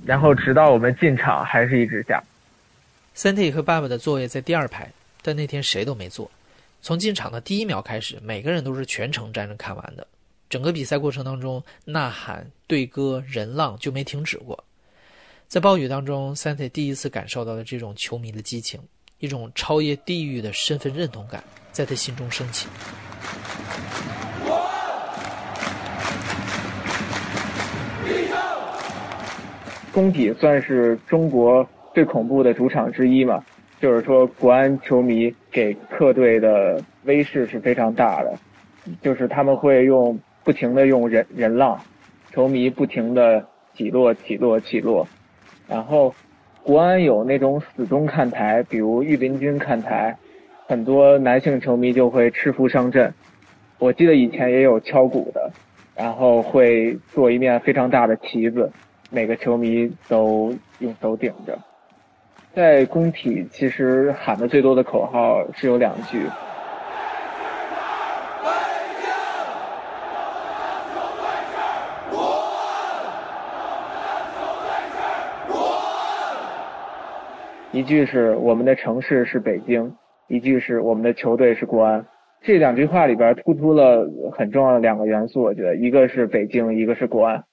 然后直到我们进场还是一直下。Sandy 和爸爸的座位在第二排，但那天谁都没坐。从进场的第一秒开始，每个人都是全程站着看完的。整个比赛过程当中，呐喊、对歌、人浪就没停止过。在暴雨当中，Sandy 第一次感受到了这种球迷的激情，一种超越地域的身份认同感在他心中升起。工体算是中国最恐怖的主场之一嘛，就是说国安球迷给客队的威势是非常大的，就是他们会用不停的用人人浪，球迷不停的起落起落起落，然后国安有那种死忠看台，比如御林军看台，很多男性球迷就会赤腹上阵，我记得以前也有敲鼓的，然后会做一面非常大的旗子。每个球迷都用手顶着，在工体其实喊的最多的口号是有两句。一句是我们的城市是北京，一句是我们的球队是国安。这两句话里边突出了很重要的两个元素，我觉得一个是北京，一个是国安。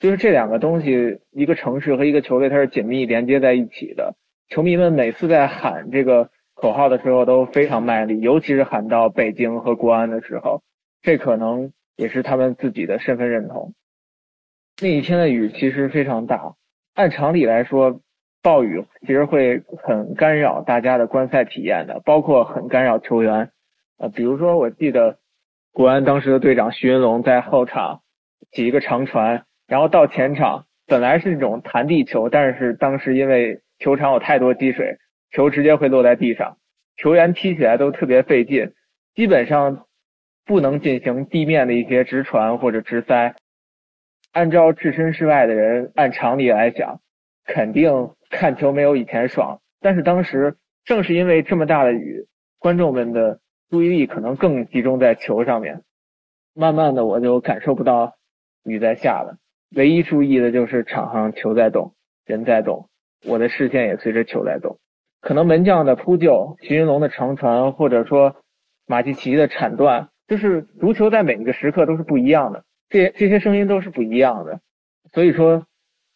就是这两个东西，一个城市和一个球队，它是紧密连接在一起的。球迷们每次在喊这个口号的时候都非常卖力，尤其是喊到北京和国安的时候，这可能也是他们自己的身份认同。那一天的雨其实非常大，按常理来说，暴雨其实会很干扰大家的观赛体验的，包括很干扰球员。呃，比如说我记得国安当时的队长徐云龙在后场起一个长传。然后到前场，本来是那种弹地球，但是当时因为球场有太多积水，球直接会落在地上，球员踢起来都特别费劲，基本上不能进行地面的一些直传或者直塞。按照置身事外的人，按常理来讲，肯定看球没有以前爽。但是当时正是因为这么大的雨，观众们的注意力可能更集中在球上面，慢慢的我就感受不到雨在下了。唯一注意的就是场上球在动，人在动，我的视线也随着球在动。可能门将的扑救、徐云龙的长传，或者说马季奇的铲断，就是足球在每一个时刻都是不一样的。这这些声音都是不一样的。所以说，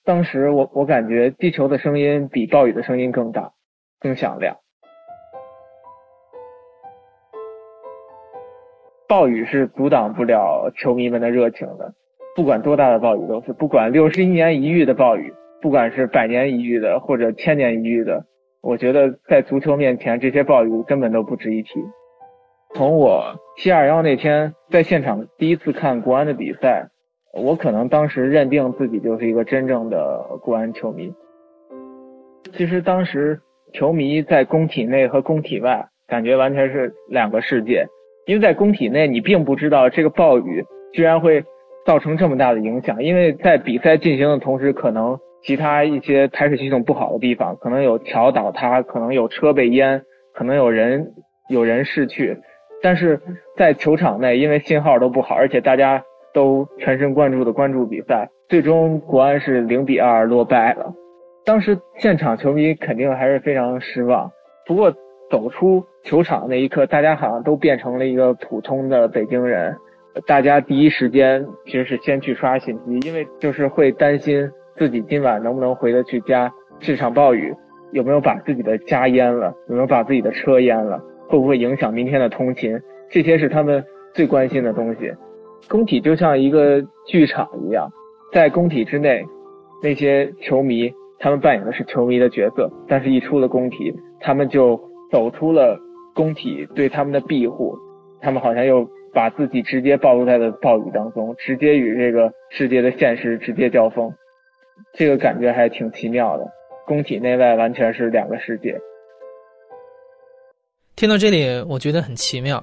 当时我我感觉地球的声音比暴雨的声音更大、更响亮。暴雨是阻挡不了球迷们的热情的。不管多大的暴雨都是，不管六十一年一遇的暴雨，不管是百年一遇的或者千年一遇的，我觉得在足球面前，这些暴雨根本都不值一提。从我七二幺那天在现场第一次看国安的比赛，我可能当时认定自己就是一个真正的国安球迷。其实当时球迷在工体内和工体外感觉完全是两个世界，因为在工体内你并不知道这个暴雨居然会。造成这么大的影响，因为在比赛进行的同时，可能其他一些排水系统不好的地方，可能有桥倒塌，可能有车被淹，可能有人有人逝去。但是在球场内，因为信号都不好，而且大家都全神贯注的关注比赛，最终国安是零比二落败了。当时现场球迷肯定还是非常失望。不过走出球场那一刻，大家好像都变成了一个普通的北京人。大家第一时间其实是先去刷信息，因为就是会担心自己今晚能不能回得去家。这场暴雨有没有把自己的家淹了？有没有把自己的车淹了？会不会影响明天的通勤？这些是他们最关心的东西。工体就像一个剧场一样，在工体之内，那些球迷他们扮演的是球迷的角色，但是一出了工体，他们就走出了工体对他们的庇护，他们好像又。把自己直接暴露在了暴雨当中，直接与这个世界的现实直接交锋，这个感觉还挺奇妙的。工体内外完全是两个世界。听到这里，我觉得很奇妙。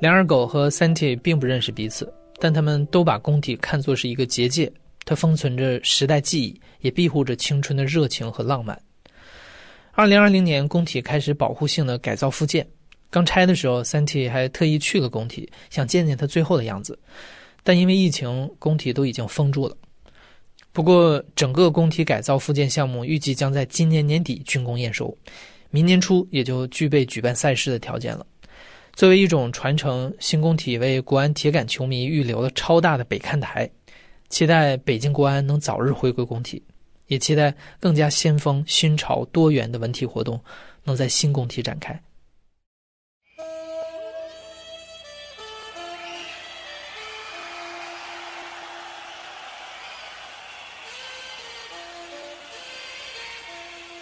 梁二狗和三体并不认识彼此，但他们都把工体看作是一个结界，它封存着时代记忆，也庇护着青春的热情和浪漫。二零二零年，工体开始保护性的改造复建。刚拆的时候，三 T 还特意去了工体，想见见它最后的样子。但因为疫情，工体都已经封住了。不过，整个工体改造复建项目预计将在今年年底竣工验收，明年初也就具备举办赛事的条件了。作为一种传承，新工体为国安铁杆球迷预留了超大的北看台，期待北京国安能早日回归工体，也期待更加先锋、新潮、多元的文体活动能在新工体展开。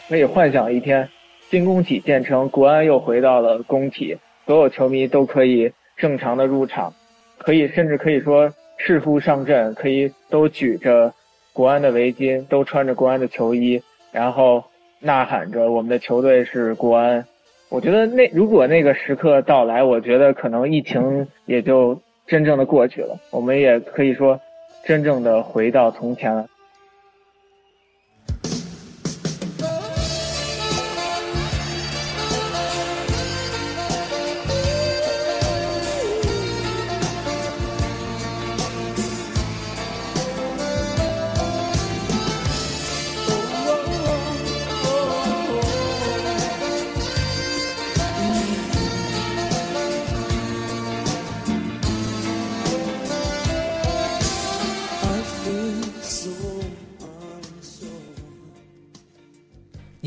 可以幻想一天，新工体建成，国安又回到了工体，所有球迷都可以正常的入场，可以甚至可以说赤腹上阵，可以都举着国安的围巾，都穿着国安的球衣，然后呐喊着我们的球队是国安。我觉得那如果那个时刻到来，我觉得可能疫情也就真正的过去了，我们也可以说真正的回到从前了。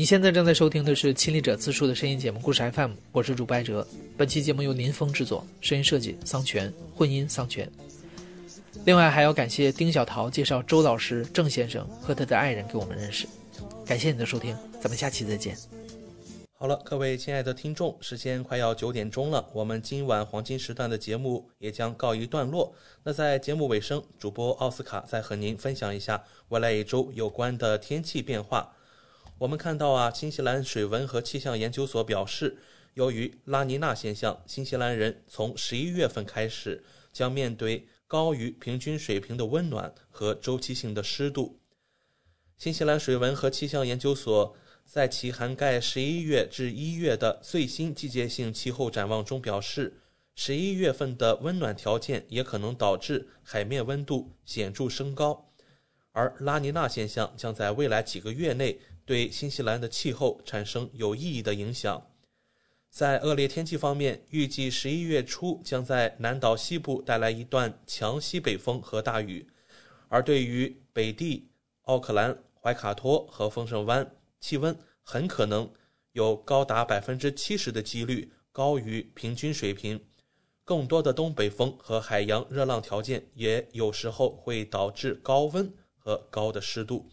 现在正在收听的是《亲历者自述》的声音节目《故事 FM》，我是主播艾哲。本期节目由林峰制作，声音设计桑泉，混音桑泉。另外还要感谢丁小桃介绍周老师、郑先生和他的爱人给我们认识。感谢你的收听，咱们下期再见。好了，各位亲爱的听众，时间快要九点钟了，我们今晚黄金时段的节目也将告一段落。那在节目尾声，主播奥斯卡再和您分享一下未来一周有关的天气变化。我们看到啊，新西兰水文和气象研究所表示，由于拉尼娜现象，新西兰人从十一月份开始将面对高于平均水平的温暖和周期性的湿度。新西兰水文和气象研究所在其涵盖十一月至一月的最新季节性气候展望中表示，十一月份的温暖条件也可能导致海面温度显著升高，而拉尼娜现象将在未来几个月内。对新西兰的气候产生有意义的影响。在恶劣天气方面，预计十一月初将在南岛西部带来一段强西北风和大雨，而对于北地、奥克兰、怀卡托和丰盛湾，气温很可能有高达百分之七十的几率高于平均水平。更多的东北风和海洋热浪条件也有时候会导致高温和高的湿度。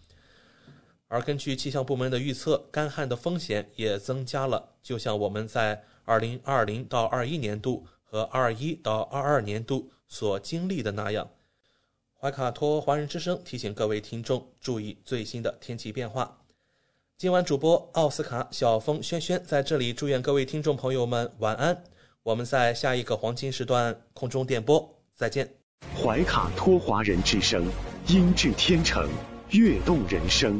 而根据气象部门的预测，干旱的风险也增加了。就像我们在2020到21年度和21到22年度所经历的那样。怀卡托华人之声提醒各位听众注意最新的天气变化。今晚主播奥斯卡、小峰、轩轩在这里祝愿各位听众朋友们晚安。我们在下一个黄金时段空中电波再见。怀卡托华人之声，音质天成，悦动人生。